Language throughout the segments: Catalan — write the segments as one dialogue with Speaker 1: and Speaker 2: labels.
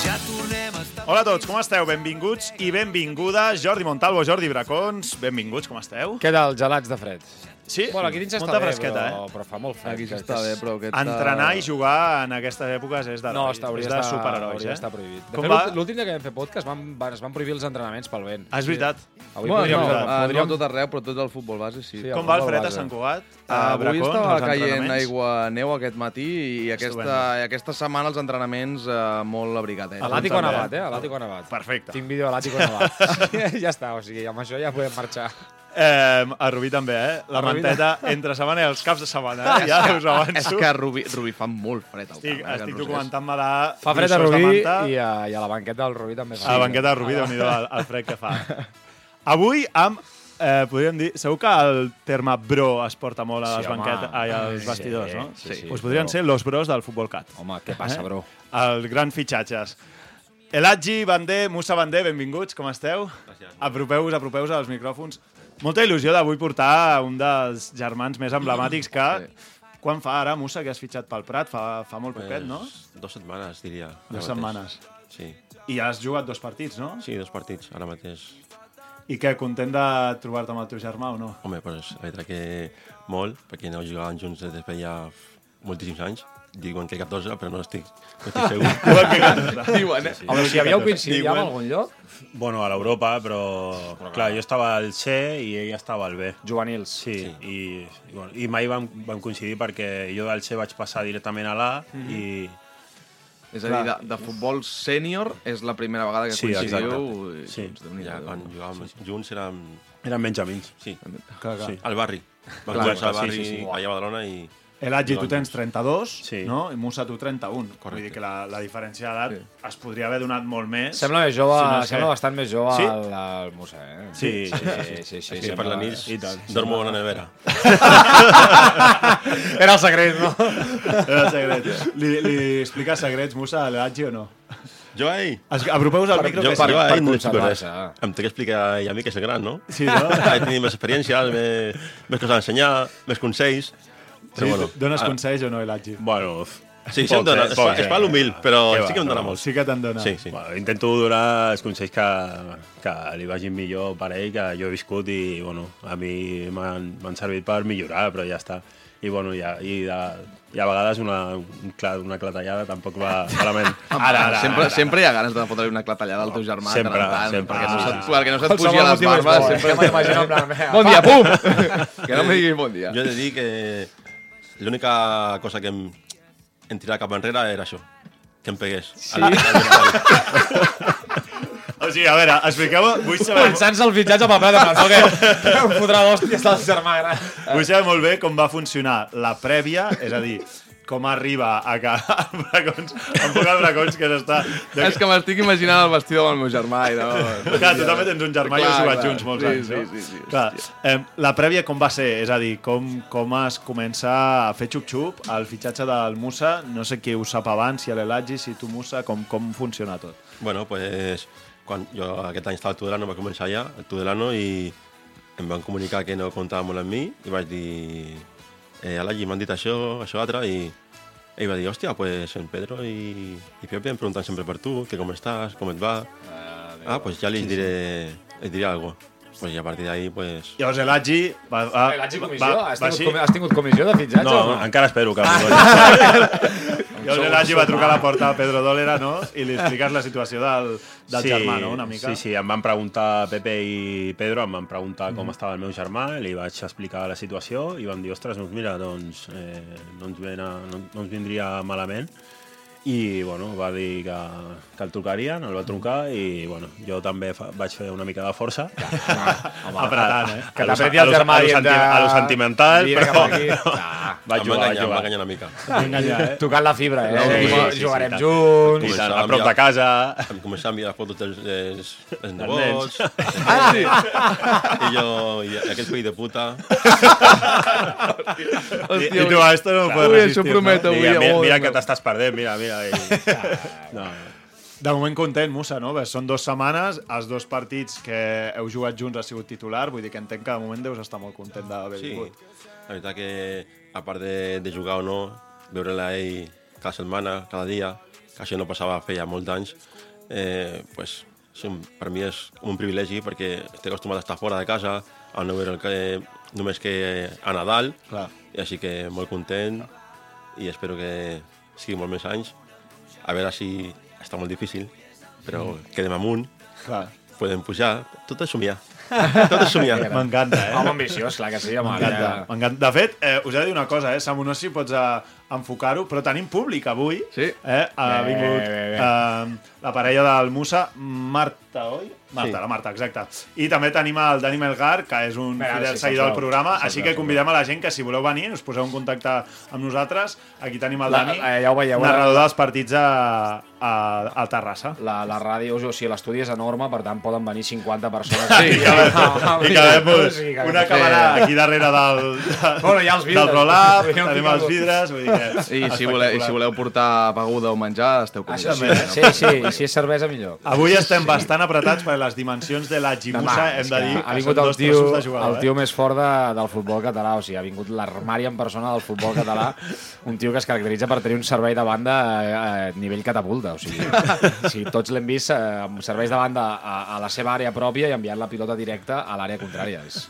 Speaker 1: Ja tornem a estar...
Speaker 2: Hola a tots, com esteu? Benvinguts i benvingudes. Jordi Montalvo, Jordi Bracons, benvinguts, com esteu?
Speaker 3: Què tal, gelats de fred?
Speaker 2: Sí?
Speaker 3: Bueno, aquí dins està
Speaker 2: Molta
Speaker 3: bé,
Speaker 2: fresqueta,
Speaker 3: però,
Speaker 2: eh?
Speaker 3: però fa molt fred.
Speaker 4: Aquí
Speaker 3: que
Speaker 4: s'està bé, però aquest...
Speaker 2: Entrenar i jugar en aquestes èpoques és de,
Speaker 3: No, està, hauria
Speaker 2: és de superherois,
Speaker 3: hauria
Speaker 2: eh?
Speaker 3: d'estar prohibit. De
Speaker 2: Com
Speaker 3: fet,
Speaker 2: va?
Speaker 3: l'últim- dia que vam fer podcast van, van, es van prohibir els entrenaments pel vent.
Speaker 2: Ah, és veritat.
Speaker 3: Avui
Speaker 4: Bueno,
Speaker 3: podríem...
Speaker 4: no,
Speaker 3: podríem...
Speaker 4: uh, no a tot arreu, però tot el futbol base sí.
Speaker 3: Sí,
Speaker 2: Com va el fred a. Sant Cugat?
Speaker 4: Uh,
Speaker 2: A
Speaker 4: avui
Speaker 2: Bracons,
Speaker 4: estava caient aigua neu aquest matí i aquesta, i aquesta setmana els entrenaments uh, molt abrigadets.
Speaker 3: A l'Àtico ha nevat,
Speaker 2: eh?
Speaker 3: eh? A l'Àtico ha nevat.
Speaker 2: Perfecte.
Speaker 3: Tinc vídeo a l'Àtico nevat. ja està, o sigui, amb això ja podem marxar.
Speaker 2: Eh, a Rubí també, eh? La manteta entre setmana i els caps de setmana, eh? Ja us ho
Speaker 4: És
Speaker 2: avanço.
Speaker 4: que a Rubí, Rubí fa molt fred al camp.
Speaker 2: Estic,
Speaker 4: eh,
Speaker 2: estic
Speaker 4: aquest
Speaker 2: documentant-me-la...
Speaker 3: Fa fred a Rubí i a, i a la banqueta del Rubí també fa.
Speaker 2: A la banqueta de Rubí, déu nhi el, el fred que fa. Avui amb, eh, podríem dir, segur que el terme bro es porta molt a les
Speaker 3: Sí,
Speaker 2: banquetes, ai, als
Speaker 3: Sí,
Speaker 2: vestidors, no?
Speaker 3: sí, sí,
Speaker 2: pues podrien
Speaker 3: bro.
Speaker 2: ser los bros del Futbol Cat.
Speaker 3: Home, què passa,
Speaker 2: Eh?
Speaker 3: bro?
Speaker 2: Els grans fitxatges. Eladji, Bandé, Musa Bandé, benvinguts, com esteu? Apropeu-vos, apropeu-vos als micròfons. Molta il·lusió d'avui portar un dels germans més emblemàtics que... Quan fa ara, Musa, que has fitxat pel Prat? Fa, fa molt poquet, no?
Speaker 5: Dos setmanes, diria.
Speaker 2: Dues
Speaker 5: mateix.
Speaker 2: setmanes.
Speaker 5: Sí.
Speaker 2: I has jugat dos partits, no?
Speaker 5: sí, dos partits, ara mateix.
Speaker 2: I què, content de trobar-te amb el teu germà o no?
Speaker 5: Home, pues, la veritat que molt, perquè no jugàvem junts des de feia moltíssims anys. Diuen que 14, però no estic, no estic segur.
Speaker 2: Diuen que 14.
Speaker 4: Diuen, eh?
Speaker 3: A veure, si havíeu coincidit ja en algun lloc?
Speaker 6: Bueno, a l'Europa, però, clar, jo estava al C i ella estava al B.
Speaker 3: Juvenils.
Speaker 6: Sí, sí. I, i, bueno, i mai vam, vam coincidir perquè jo del C vaig passar directament a l'A i
Speaker 4: És a dir, de, de futbol sènior és la primera vegada que
Speaker 6: Sí,
Speaker 4: coincidiu. i,
Speaker 6: Sí.
Speaker 4: doncs,
Speaker 5: Ja, quan jugàvem junts érem...
Speaker 6: eren benjamins.
Speaker 5: Sí,
Speaker 2: Clar, clar.
Speaker 5: sí. al barri. Vam
Speaker 4: Clar,
Speaker 5: començar al
Speaker 6: sí,
Speaker 5: barri
Speaker 6: sí, sí.
Speaker 5: allà a Badalona i...
Speaker 2: Eladji, tu tens 32,
Speaker 6: Sí.
Speaker 2: no? I Musa, tu 31. Vull dir
Speaker 5: Correcte.
Speaker 2: que la, la diferència d'edat
Speaker 4: Sí.
Speaker 2: es podria haver donat molt més.
Speaker 3: Sembla més jove,
Speaker 2: Sí,
Speaker 3: sí,
Speaker 2: no sé.
Speaker 3: sembla bastant més jove
Speaker 2: Sí?
Speaker 3: el, el Musa, eh?
Speaker 6: Sí, sí, sí.
Speaker 3: sí, sí, sí,
Speaker 5: Sí,
Speaker 3: sembla-
Speaker 5: per la nit
Speaker 6: i tant.
Speaker 5: dormo a la nevera.
Speaker 3: Era el secret, no?
Speaker 2: Era secret. Li, li expliques secrets, Musa, a l'Eladji o no?
Speaker 5: Jo ahí...
Speaker 2: Apropeu-vos al micro,
Speaker 5: Jo,
Speaker 2: que
Speaker 5: per,
Speaker 2: sí.
Speaker 5: jo ahí no explico res. Em té que explicar ell a mi, que és el gran, no?
Speaker 2: Sí, no?
Speaker 5: Ha de tenir més experiència, més, més coses a ensenyar, més consells.
Speaker 2: Sí, dones
Speaker 5: ah,
Speaker 2: consells o no, Eladji?
Speaker 6: Bueno,
Speaker 5: Sí, sí, em dona, es, fa, es fa l'humil, però
Speaker 6: Què va,
Speaker 5: sí que em dona
Speaker 6: no,
Speaker 5: molt.
Speaker 2: Sí que te'n dona.
Speaker 5: Sí, sí.
Speaker 6: bueno, intento donar els consells que, que li vagin millor per a ell, que jo he viscut i, bueno, a mi m'han servit per millorar, però ja està. I, bueno, ja, i, de, i a vegades una, un cla- una clatellada tampoc va malament.
Speaker 4: Ara, ara, sempre, sempre hi ha ganes de fotre una clatellada al teu germà.
Speaker 6: Sempre,
Speaker 4: tant
Speaker 6: sempre.
Speaker 4: Perquè no
Speaker 6: Ah.
Speaker 4: se't, perquè no se't pugi a les barbes.
Speaker 3: eh?
Speaker 4: Sempre...
Speaker 3: Ja m'imagino en plan, "Vinga,
Speaker 4: Bon dia, pum! que no me diguis bon dia.
Speaker 5: Jo he de dir que l'única cosa que em, em tirava cap enrere era això, que em pegués. Sí?
Speaker 2: O sigui, a veure, expliqueu... Vull saber,
Speaker 3: Pensant-se el fitxatge pel plat de plantó, que em fotrà d'hòsties del germà gran.
Speaker 2: vull saber molt bé com va funcionar la prèvia, és a dir, com arriba a que el Bracons, em puc al Bracons, que s'està...
Speaker 4: És que m'estic imaginant el vestidor del meu germà. I no...
Speaker 2: Clar, tu també tens un germà i
Speaker 4: Clar,
Speaker 2: jugat
Speaker 4: clar.
Speaker 2: junts molts
Speaker 4: Sí,
Speaker 2: anys,
Speaker 4: sí,
Speaker 2: no?
Speaker 4: sí, sí,
Speaker 2: clar, eh, la prèvia com va ser? És a dir, com, com es comença a fer xup-xup al fitxatge del Musa? No sé qui ho sap abans, si l'Eladji, si tu Musa, com, com funciona tot?
Speaker 5: Bueno, pues, quan jo aquest any estava al Tudelano, vaig començar allà, al Tudelano, i em van comunicar que no comptava molt amb mi, i vaig dir, eh, Alagi, m'han dit això, això, altre, i ell va dir, hòstia, pues en Pedro i, i Pepe em pregunten sempre per tu, que com estàs, com et va. Ah, pues ja li diré, li diré alguna cosa. Pues, I a partir d'ahí, pues...
Speaker 2: Llavors l'Eladji va, va,
Speaker 3: L'Hagi comissió?
Speaker 2: va,
Speaker 3: Has
Speaker 2: va,
Speaker 3: tingut,
Speaker 2: sí.
Speaker 3: comi- has tingut comissió de fitxatge
Speaker 6: No,
Speaker 3: no?
Speaker 6: encara espero que...
Speaker 2: Llavors l'Eladji va trucar a la porta a Pedro Dólera, no? I li expliques la situació del, del germà, no? Una mica.
Speaker 6: Sí, sí, em van preguntar, Pepe i Pedro, em van preguntar com estava el meu germà, li vaig explicar la situació i van dir, ostres, doncs mira, doncs, eh, no, ens ven a, no, no ens vindria malament. I bueno, va dir que, que el trucarien, el va trucar i bueno, jo també fa, vaig fer una mica de força.
Speaker 2: Apretant, eh?
Speaker 3: Que t'apreti
Speaker 6: a
Speaker 3: el
Speaker 6: lo-
Speaker 3: germà
Speaker 6: a lo
Speaker 3: de-
Speaker 6: a lo sentimental,
Speaker 3: Mira
Speaker 6: però
Speaker 3: cap aquí. Ah,
Speaker 6: vaig jugar, vaig jugar.
Speaker 5: enganyar una mica.
Speaker 2: Enganyar, eh?
Speaker 3: Tocant la fibra, eh?
Speaker 5: Sí,
Speaker 3: Sí,
Speaker 5: sí, sí,
Speaker 3: Jugarem
Speaker 6: tant.
Speaker 3: junts.
Speaker 6: I tant, a prop de casa.
Speaker 5: Em començava a enviar fotos dels, dels, dels
Speaker 6: nens.
Speaker 5: nebots.
Speaker 3: Ah, sí?
Speaker 5: I jo, i aquell fill de puta...
Speaker 2: I, i tu, a esto no ho pots
Speaker 7: Ui,
Speaker 2: resistir,
Speaker 7: això promet
Speaker 2: no?
Speaker 7: avui.
Speaker 6: Mira, mira, mira
Speaker 7: no.
Speaker 6: que t'estàs perdent, mira, mira. I... No,
Speaker 2: De moment content, Musa, no? Bé, són dues setmanes, els dos partits que heu jugat junts ha sigut titular, vull dir que entenc que de moment deus estar molt content d'haver
Speaker 5: Sí,
Speaker 2: vingut.
Speaker 5: la veritat que, a part de, de jugar o no, veure-la ell cada setmana, cada dia, que això no passava feia molts anys, eh, pues, un, per mi és un privilegi perquè estic acostumat a estar fora de casa, a no veure el que, només que a Nadal,
Speaker 2: Clar.
Speaker 5: i així que molt content i espero que sigui molt més anys. A veure si està molt difícil, però quedem amunt,
Speaker 2: Clar.
Speaker 5: podem pujar, tot és somiar. Tot és somiar.
Speaker 2: M'encanta, eh?
Speaker 3: Home ambiciós, clar que sí, home.
Speaker 2: M'encanta. De fet, eh, us he de dir una cosa, eh? Samu, no sé si pots eh, enfocar-ho, però tenim públic avui.
Speaker 7: Sí.
Speaker 2: Eh? Ha
Speaker 3: Bé,
Speaker 2: vingut
Speaker 3: bé, bé.
Speaker 2: eh, la parella del Musa, Marta, oi? Marta,
Speaker 5: Sí.
Speaker 2: la Marta, exacte. I també tenim el Dani Melgar, que és un
Speaker 3: Mira,
Speaker 2: fidel
Speaker 3: sí,
Speaker 2: seguidor del programa,
Speaker 3: se'ls
Speaker 2: així que convidem a la gent que si voleu venir us poseu en contacte amb nosaltres. Aquí tenim el
Speaker 3: La-
Speaker 2: Dani,
Speaker 3: eh, ja ho veieu, eh?
Speaker 2: narrador dels partits a, a, a Terrassa.
Speaker 3: La, la ràdio, o sigui, l'estudi és enorme, per tant poden venir 50 persones.
Speaker 2: Sí, i que, i que pues,
Speaker 3: Sí,
Speaker 2: una càmera aquí darrere del, de,
Speaker 3: Bueno, hi ha els vidres.
Speaker 2: del roll-up,
Speaker 3: Podríem
Speaker 2: tenim els vidres, vull dir que...
Speaker 7: I si voleu, i si voleu portar beguda o menjar, esteu
Speaker 3: Això
Speaker 7: convidats.
Speaker 3: sí, sí, sí, i si és cervesa, millor.
Speaker 2: Avui estem bastant apretats per les dimensions de la Gimusa, hem de dir
Speaker 3: ha
Speaker 2: que
Speaker 3: vingut
Speaker 2: són
Speaker 3: el
Speaker 2: dos
Speaker 3: tio,
Speaker 2: de jugador.
Speaker 3: el tio més fort de, del futbol català, o sigui, ha vingut l'armari en persona del futbol català, un tio que es caracteritza per tenir un servei de banda a, a nivell catapulta, o sigui, o sigui tots l'hem vist eh, amb serveis de banda a, a la seva àrea pròpia i enviant la pilota directa a l'àrea contrària. És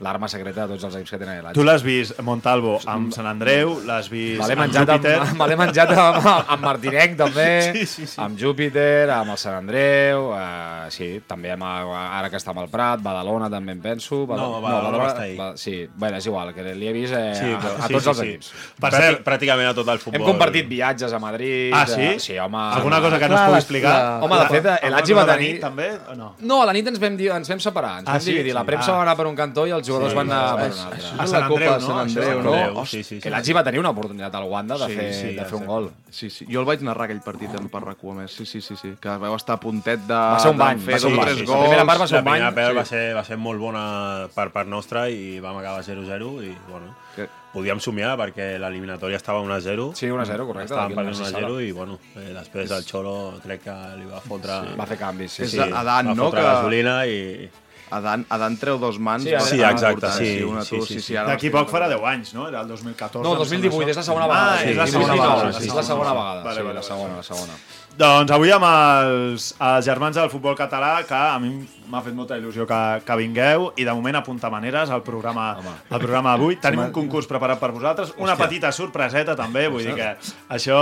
Speaker 3: l'arma secreta de tots els equips que tenen
Speaker 2: Tu
Speaker 3: l'Atx.
Speaker 2: l'has vist Montalvo amb Sant Andreu, l'has vist
Speaker 3: Me
Speaker 2: amb Júpiter...
Speaker 3: me l'he menjat amb, amb Martinenc, també,
Speaker 2: Sí, sí, sí.
Speaker 3: amb Júpiter, amb el Sant Andreu, eh, sí, també amb, ara que està amb el Prat, Badalona també em penso.
Speaker 6: No, Badalona va estar ahir.
Speaker 3: Va, sí, bueno, és igual, que li he vist eh,
Speaker 6: Sí,
Speaker 3: a, a
Speaker 6: sí,
Speaker 3: tots
Speaker 6: sí,
Speaker 3: els
Speaker 6: sí.
Speaker 3: equips.
Speaker 2: Per cert,
Speaker 6: pràcticament a tot el futbol.
Speaker 3: Hem compartit viatges a Madrid.
Speaker 2: Ah, sí?
Speaker 3: eh, sí, home.
Speaker 2: Alguna cosa que no es pugui explicar?
Speaker 7: la-
Speaker 3: Home, de fet,
Speaker 2: Alguna
Speaker 3: l'Atxi va tenir-
Speaker 2: nit, també, o no?
Speaker 3: No, a la nit ens vam, ens vam separar, ens
Speaker 2: Ah,
Speaker 3: vam
Speaker 2: sí?
Speaker 3: dividir. La premsa
Speaker 2: Ah.
Speaker 3: va anar per un cantó i els jugadors
Speaker 2: Sí,
Speaker 3: van anar
Speaker 7: és- això
Speaker 2: A
Speaker 7: és
Speaker 2: Sant
Speaker 7: la Copa
Speaker 2: Andreu,
Speaker 7: de Sant
Speaker 2: no?
Speaker 7: Andreu, no?
Speaker 6: Sí, sí, sí.
Speaker 3: Que l'Atxi va tenir una oportunitat al Wanda de,
Speaker 6: Sí,
Speaker 3: fer,
Speaker 6: sí,
Speaker 3: de fer un gol.
Speaker 7: Sí, sí. Jo el vaig narrar aquell partit en Parracú, a més. Sí, sí, sí, sí. Que vau estar a puntet de...
Speaker 3: Va ser un bany, va ser un bany. La primera part va ser
Speaker 6: La
Speaker 3: un bany.
Speaker 6: primera part
Speaker 7: sí.
Speaker 6: va, ser, va ser molt bona per part nostra i vam acabar 0-0 i, bueno,
Speaker 7: Que-
Speaker 6: podíem somiar perquè l'eliminatòria estava 1-0.
Speaker 3: Sí, 1-0, correcte.
Speaker 6: Estàvem perdent
Speaker 3: Narcís
Speaker 6: 1-0
Speaker 3: Sala.
Speaker 6: i, bueno, eh, després el Xolo crec que li va fotre...
Speaker 3: Va fer canvis, sí,
Speaker 7: És
Speaker 3: sí.
Speaker 7: a Dan,
Speaker 6: va
Speaker 7: no?
Speaker 6: fotre
Speaker 7: Que-
Speaker 6: gasolina i...
Speaker 7: Adan, Adan treu dos mans.
Speaker 3: Sí, sí,
Speaker 6: exacte,
Speaker 7: important,
Speaker 6: sí,
Speaker 7: una,
Speaker 6: sí,
Speaker 7: tu,
Speaker 6: sí,
Speaker 7: sí,
Speaker 6: sí.
Speaker 7: sí,
Speaker 2: D'aquí poc farà
Speaker 7: recordant.
Speaker 2: 10 anys, no? Era el 2014.
Speaker 3: No,
Speaker 2: em sembla
Speaker 3: 2018, és la segona
Speaker 2: Ah,
Speaker 3: vegada.
Speaker 2: és
Speaker 3: sí,
Speaker 2: la segona
Speaker 3: 2019,
Speaker 2: vegada.
Speaker 3: sí, És la segona vegada,
Speaker 2: Vale,
Speaker 3: sí,
Speaker 2: vale,
Speaker 3: la segona, la segona.
Speaker 2: Doncs avui amb els, els germans del futbol català, que a mi m'ha fet molta il·lusió que, que vingueu, i de moment apunta maneres al programa, al programa d'avui. Tenim un concurs preparat per vosaltres, una petita sorpreseta també, vull dir que això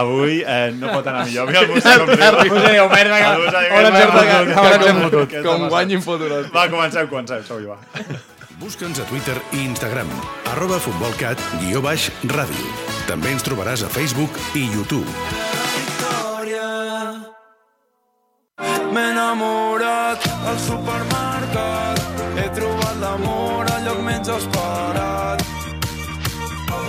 Speaker 2: avui eh, no pot anar millor. Mira el Musa com riu.
Speaker 3: Musa diu, merda, que- ara ens hem
Speaker 2: "Merda,
Speaker 3: fotat,
Speaker 2: que-
Speaker 3: ara ens hem fotut".
Speaker 2: que està
Speaker 7: Com
Speaker 2: passant?"
Speaker 7: guanyin foturos.
Speaker 2: Va, comencem, comencem, som va.
Speaker 8: Busca'ns a Twitter i Instagram, arroba futbolcat, guió baix, ràdio. També ens trobaràs a Facebook i YouTube.
Speaker 1: M'he enamorat al supermercat, he trobat l'amor al lloc menys esperat.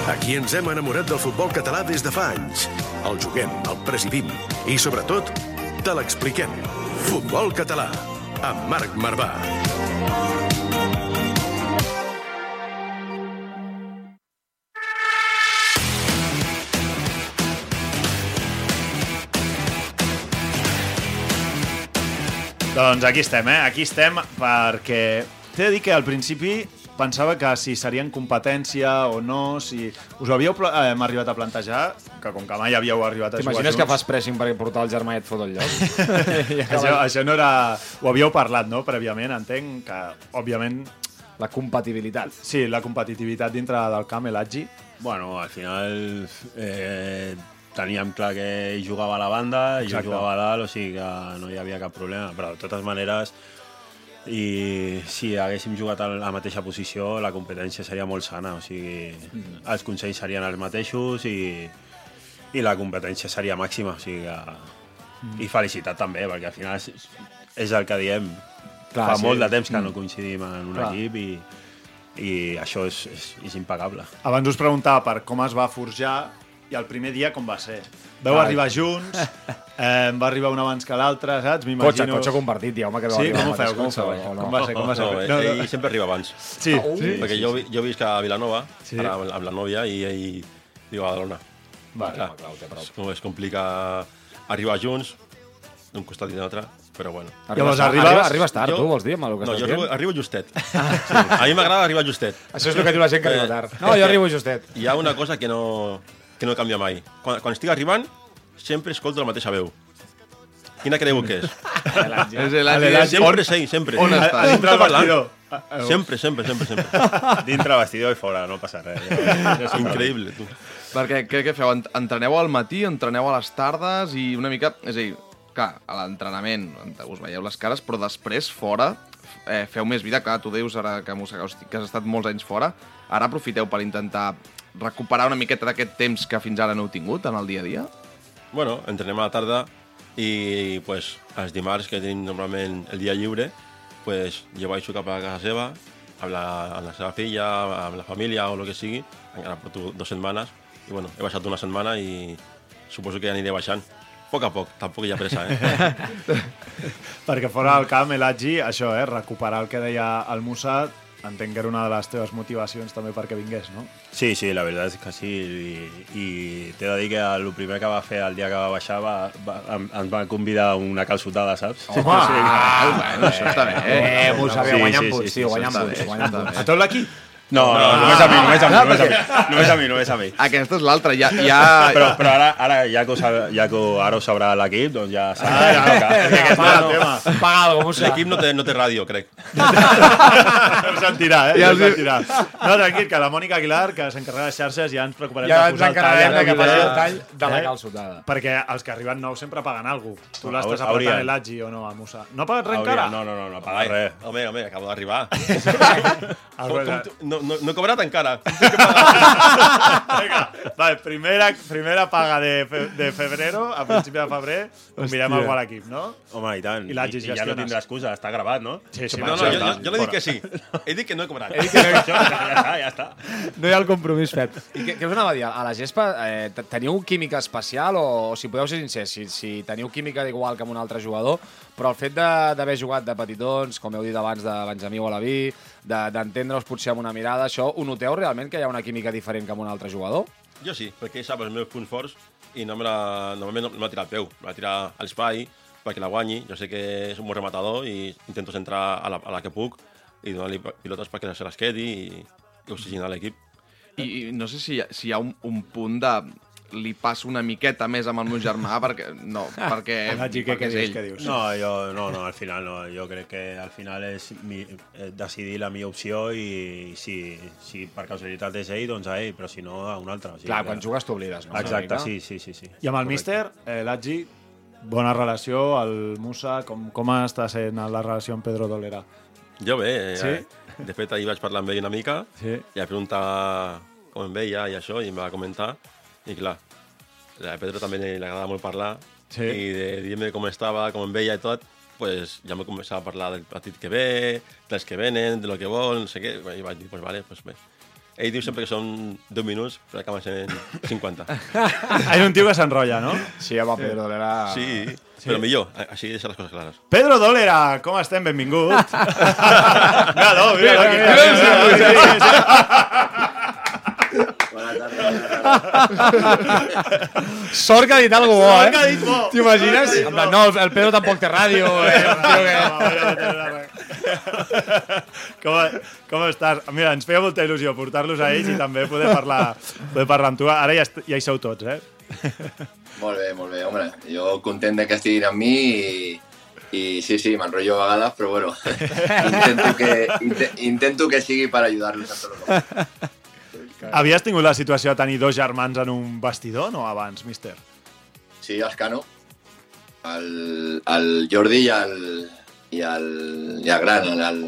Speaker 8: Aquí ens hem enamorat del futbol català des de fa anys. El juguem, el presidim i, sobretot, te l'expliquem. Futbol català, amb Marc Marvà.
Speaker 2: Doncs aquí estem, eh? Aquí estem perquè t'he de dir que al principi pensava que si serien competència o no, si us ho havíeu eh, hem arribat a plantejar, que com que mai havíeu arribat a jugar
Speaker 3: T'imagines que fas pressing perquè portar el germà i et fot el lloc?
Speaker 2: això, això no era... Ho havíeu parlat, no?, prèviament, entenc que, òbviament,
Speaker 3: La compatibilitat.
Speaker 2: sí, la competitivitat dintre del camp, l'Atgi,
Speaker 6: Bueno, al final eh, teníem clar que ell jugava a la banda,
Speaker 2: Exacte.
Speaker 6: jo jugava a dalt, o sigui que no hi havia cap problema. Però, de totes maneres, i si haguéssim jugat a la mateixa posició, la competència seria molt sana. O sigui, els consells serien els mateixos i, i la competència seria màxima. O sigui que... I felicitat també, perquè al final és, és el que diem.
Speaker 3: Clar,
Speaker 6: Fa
Speaker 3: sí.
Speaker 6: molt de temps que no coincidim en un
Speaker 2: Clar.
Speaker 6: equip i, i això és, és, és impagable.
Speaker 2: Abans us preguntava per com es va forjar i el primer dia com va ser. Veu
Speaker 3: Ai.
Speaker 2: arribar junts, eh, va arribar un abans que l'altre, saps?
Speaker 3: Cotxe, cotxe compartit, ja, home, que vau
Speaker 2: Sí,
Speaker 3: arribar
Speaker 2: com ho feu, com ho
Speaker 3: cotxe,
Speaker 2: feu?
Speaker 3: o no?
Speaker 2: Com va ser, com va ser?
Speaker 5: No,
Speaker 2: No, no.
Speaker 5: ell sempre arriba abans.
Speaker 2: Sí, sí.
Speaker 5: Perquè jo, jo visc a Vilanova,
Speaker 2: Sí.
Speaker 5: sí. ara amb, amb la nòvia, i ell viu a Badalona.
Speaker 2: Vale.
Speaker 5: Clar,
Speaker 3: clar, té prou.
Speaker 5: es, com complica arribar junts, d'un costat i de l'altre, però bueno.
Speaker 2: Llavors,
Speaker 3: arribes,
Speaker 2: arribes-
Speaker 3: arribes, tard,
Speaker 5: jo-
Speaker 3: tu, vols dir, amb el que
Speaker 5: No,
Speaker 3: estàs
Speaker 5: jo
Speaker 3: dient?
Speaker 5: arribo, arribo justet. Sí. A mi m'agrada arribar justet.
Speaker 3: Això és el que diu la gent que arriba tard. No, jo arribo justet.
Speaker 5: Hi ha una cosa que no, que no canvia mai. Quan, quan estic arribant, sempre escolto la mateixa veu. Quina creieu que és?
Speaker 7: És el
Speaker 5: Sempre és ell, sempre.
Speaker 7: on està?
Speaker 2: dintre del vestidor.
Speaker 5: Sempre, sempre, sempre, sempre.
Speaker 6: Dintre vestidor i fora, no passa res.
Speaker 5: Increïble, tu.
Speaker 7: Perquè què, què feu? Ent- Entreneu al matí, entreneu a les tardes i una mica... És a dir, clar, a l'entrenament us veieu les cares, però després, fora, eh, feu més vida. Clar, tu dius ara que, mos- que has estat molts anys fora, ara aprofiteu per intentar recuperar una miqueta d'aquest temps que fins ara no heu tingut en el dia a dia?
Speaker 5: Bueno, entrenem a la tarda i pues, els dimarts, que tenim normalment el dia lliure, pues, jo baixo cap a casa seva, amb la, amb la seva filla, amb la família o el que sigui, encara porto dues setmanes, i bueno, he baixat una setmana i suposo que aniré baixant. A poc a poc, tampoc hi ha pressa, eh?
Speaker 2: Perquè fora del camp, Elatgi, això, eh, recuperar el que deia el Musa, entenc que era una de les teves motivacions també perquè vingués, no?
Speaker 6: Sí, sí, la veritat és que sí. I, i t'he de dir que el primer que va fer el dia que va baixar va, va, em- ens va convidar a una calçotada, saps?
Speaker 3: Home, ah, bueno,
Speaker 7: això està bé.
Speaker 3: Eh, Musa, bé,
Speaker 6: Sí,
Speaker 3: guanyant
Speaker 6: sí,
Speaker 3: punts,
Speaker 6: sí, sí,
Speaker 3: tio, guanyant
Speaker 7: està
Speaker 3: punts,
Speaker 7: bé,
Speaker 3: guanyant
Speaker 7: està
Speaker 3: punts.
Speaker 7: bé.
Speaker 2: A tot l'equip?
Speaker 6: No, no, només a mi, només a mi, només a mi. Només a mi, només a mi.
Speaker 7: Aquesta és l'altra, ja... ja...
Speaker 6: Però, però ara, ara ja, que ho sabe, ja que ho- ara ho sabrà l'equip, doncs ja sabrà
Speaker 2: Ah,
Speaker 6: que toca.
Speaker 2: ja, paga el tema.
Speaker 3: Paga algo, Musa.
Speaker 5: L'equip no, té, no té ràdio, crec.
Speaker 2: Ja em sentirà, eh? Ja
Speaker 7: Ja hi-
Speaker 2: sentirà. No, tranquil, que la Mònica Aguilar, que s'encarrega de les xarxes, ja ens preocuparem
Speaker 3: Ja
Speaker 2: de
Speaker 3: ens
Speaker 2: posar el tall.
Speaker 3: encarregarem de que passi el tall de la
Speaker 2: Eh?
Speaker 3: calçotada.
Speaker 2: Perquè els que arriben nous sempre paguen alguna cosa. Tu
Speaker 6: No,
Speaker 2: l'estàs apretant Elatgi o no, a Musa? No ha pagat res encara?
Speaker 6: no, no, no, no paga res.
Speaker 5: Home, home, acabo d'arribar.
Speaker 2: Ah,
Speaker 5: No, no, no he cobrat encara.
Speaker 2: Vinga, vale, primera, primera paga de, fe, de febrero, a principi de febrer, convidem algú a l'equip, no?
Speaker 6: Home, i tant.
Speaker 2: I
Speaker 6: I, I ja no tindrà excusa, està gravat, no?
Speaker 2: Sí, sí,
Speaker 5: No, no, jo, jo, jo no dic que sí. He dit que no he cobrat.
Speaker 6: He dit que no, això, ja està, ja està.
Speaker 3: No hi ha el compromís fet. I què, què us anava a dir? A la gespa eh, te- teniu química especial o, o si podeu ser sincers, si, si teniu química igual que amb un altre jugador, però el fet de- d'haver jugat de petitons, com heu dit abans de Benjamí o Alaví, de- d'entendre'ls potser amb una mirada, això ho noteu realment que hi ha una química diferent que amb un altre jugador?
Speaker 5: Jo sí, perquè ell sap els meus punts forts i no me la, normalment no me la tira al peu, me la tira a l'espai perquè la guanyi. Jo sé que és un bon rematador i intento centrar a la, a la que puc i donar-li pilotes perquè se les quedi i, i oxigenar l'equip.
Speaker 7: I, I no sé si hi ha, si hi ha un, un punt de li passo una miqueta més amb el meu germà perquè no, perquè,
Speaker 2: què,
Speaker 7: perquè
Speaker 2: què
Speaker 7: és
Speaker 2: dius,
Speaker 7: ell.
Speaker 2: què dius?
Speaker 6: No, jo, no, no, al final no. Jo crec que al final és mi, eh, decidir la millor opció i si, si per casualitat és ell, doncs a ell, però si no a un altre. O sigui
Speaker 3: Clar,
Speaker 6: que-
Speaker 3: quan jugues t'oblides, no?
Speaker 6: Exacte, sí, sí, sí. sí.
Speaker 2: I amb el míster, eh, Latgi, bona relació, el Musa, com, com està sent la relació amb Pedro Dolera?
Speaker 5: Jo bé,
Speaker 2: Sí?
Speaker 5: eh, de fet ahir vaig parlar amb ell una mica
Speaker 2: Sí.
Speaker 5: i vaig preguntar com em veia i això i em va comentar i clar, a Pedro també li agrada molt parlar
Speaker 2: Sí.
Speaker 5: i de dir-me com estava, com em veia i tot pues ja m'he començat a parlar del partit que ve, dels que venen, de lo que vol, no sé què, i vaig dir, pues vale, pues bé. Ell diu sempre que són 10 minuts, però acaben sent 50.
Speaker 2: És un tio que s'enrotlla, no?
Speaker 3: Sí, home, Pedro Dolera...
Speaker 5: Sí, però millor, així deixa les coses clares.
Speaker 2: Pedro Dolera, com estem? Benvingut. Mira-lo, mira-lo. Sí, sí, sí.
Speaker 3: Sort que ha dit alguna cosa,
Speaker 2: Sort que ha
Speaker 3: eh?
Speaker 2: dit bo.
Speaker 3: T'imagines? En plan, no, el Pedro tampoc té ràdio. Eh? Tio que...
Speaker 2: com, com estàs? Mira, ens feia molta il·lusió portar-los a ells i també poder parlar, poder parlar amb tu. Ara ja, ja hi sou tots, eh?
Speaker 9: Molt bé, molt bé, home. Jo content de que estiguin amb mi i, i sí, sí, m'enrotllo a vegades, però bueno, intento que, inte, intento que sigui per ajudar-los a tot el
Speaker 2: Havies tingut la situació de tenir dos germans en un vestidor, no, abans, míster?
Speaker 9: Sí, els Cano, el, el Jordi i el, i el, i el gran, el, el,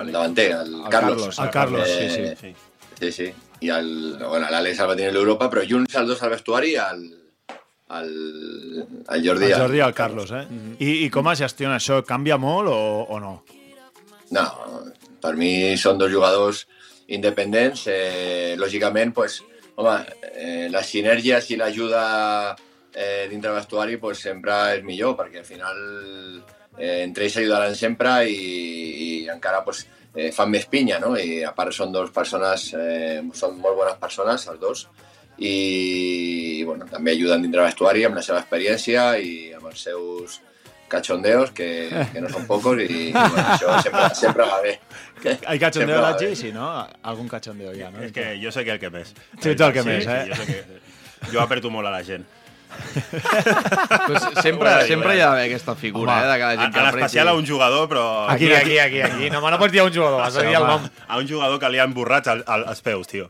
Speaker 9: el davanter, el,
Speaker 3: El
Speaker 9: Carlos.
Speaker 3: Carlos,
Speaker 2: El Carlos, sí, sí.
Speaker 9: Eh, Sí, sí. I el, bueno, l'Àlex el va tenir a l'Europa, però junts els dos al vestuari, el, el, el Jordi.
Speaker 2: El Jordi i el Carlos, eh? I, I com es gestiona això? Canvia molt o, o no?
Speaker 9: No, per mi són dos jugadors independents. Eh, lògicament, pues, home, eh, les sinergies i l'ajuda eh, dintre vestuari pues, sempre és millor, perquè al final eh, entre ells s'ajudaran sempre i, i encara pues, eh, fan més pinya, no? I a part són dos persones, eh, són molt bones persones, els dos, i bueno, també ajuden dintre vestuari amb la seva experiència i amb els seus cachondeos, que, que no són pocos, i, i bueno, això sempre, sempre va bé.
Speaker 2: Hay cachondeo l'Aggi?
Speaker 9: bé.
Speaker 2: Sí, no? Algun cachondeo ja, no?
Speaker 6: És que jo sé que el que més.
Speaker 2: Sí, ets el que més, eh?
Speaker 6: Sí, jo, sé que... jo aperto molt a la gent.
Speaker 7: Pues sempre,
Speaker 6: dir,
Speaker 7: sempre hi ha d'haver aquesta figura,
Speaker 2: Home,
Speaker 7: eh, de cada gent que
Speaker 6: En
Speaker 7: apreti.
Speaker 6: especial a un jugador, però...
Speaker 3: Aquí, aquí, aquí, aquí. No, me no pots dir a un jugador, has de dir el nom.
Speaker 6: A un jugador que li han borrats al, al, als peus, tio.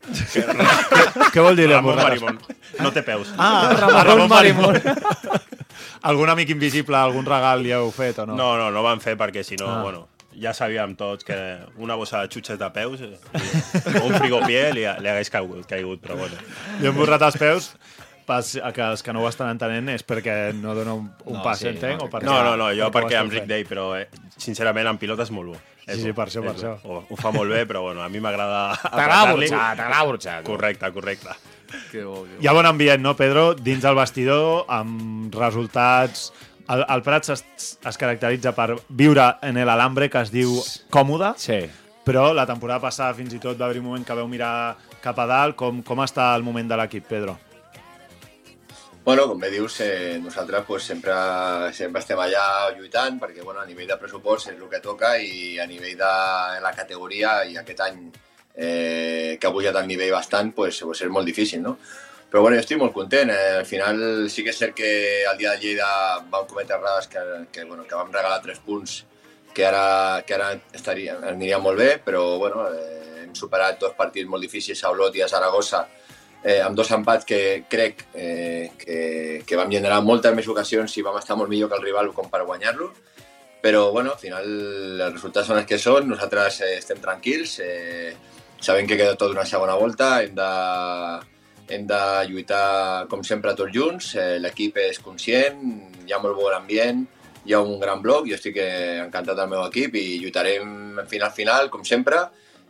Speaker 2: Què vol dir
Speaker 6: Ramon? Marimón. No té peus.
Speaker 2: Ah, Ramon Marimón. Algun amic invisible, algun regal li heu fet o no?
Speaker 6: No, no, no van fer perquè si no,
Speaker 2: Ah.
Speaker 6: bueno, ja sabíem tots que una bossa de xutxes de peus o un frigopié li, li hagués caigut, caigut, però bueno.
Speaker 2: Li hem borrat els peus pas, a que els que no ho estan entenent és perquè no dona un, un
Speaker 3: No,
Speaker 2: pas,
Speaker 3: sí,
Speaker 2: entenc?
Speaker 3: no,
Speaker 2: o perquè,
Speaker 6: No, no, no, jo
Speaker 2: perquè
Speaker 6: perquè Rick
Speaker 2: fent?
Speaker 6: Day, però eh, sincerament en pilota és molt bo. És
Speaker 2: Sí, sí, per això, per això.
Speaker 6: Ho, ho fa molt bé, però bueno, a mi m'agrada
Speaker 3: T'agrada burxar, t'agrada burxar.
Speaker 6: Correcte, correcte.
Speaker 7: Que bo, que bo.
Speaker 2: Hi ha bon ambient, no, Pedro? Dins del vestidor, amb resultats... El, el Prat es, es caracteritza per viure en l'alambre que es diu còmode,
Speaker 3: Sí.
Speaker 2: però la temporada passada fins i tot va haver un moment que veu mirar cap a dalt. Com, com està el moment de l'equip, Pedro?
Speaker 9: Bueno, com bé dius, eh, nosaltres pues, sempre, sempre estem allà lluitant perquè bueno, a nivell de pressupost és el que toca i a nivell de la categoria i aquest any eh, que ha pujat el nivell bastant, pues, pues és molt difícil, no? Però bueno, jo estic molt content. Eh, al final sí que és cert que el dia de Lleida vam cometre errades que, que, bueno, que vam regalar tres punts que ara, que ara estaria, aniria molt bé, però bueno, eh, hem superat dos partits molt difícils a Olot i a Saragossa eh, amb dos empats que crec eh, que, que vam generar moltes més ocasions i vam estar molt millor que el rival com per guanyar-lo. Però, bueno, al final els resultats són els que són, nosaltres eh, estem tranquils, eh, sabem que queda tot una segona volta, hem de, hem de lluitar com sempre tots junts, eh, l'equip és conscient, hi ha molt bon ambient, hi ha un gran bloc, jo estic eh, encantat del meu equip i lluitarem final final, com sempre,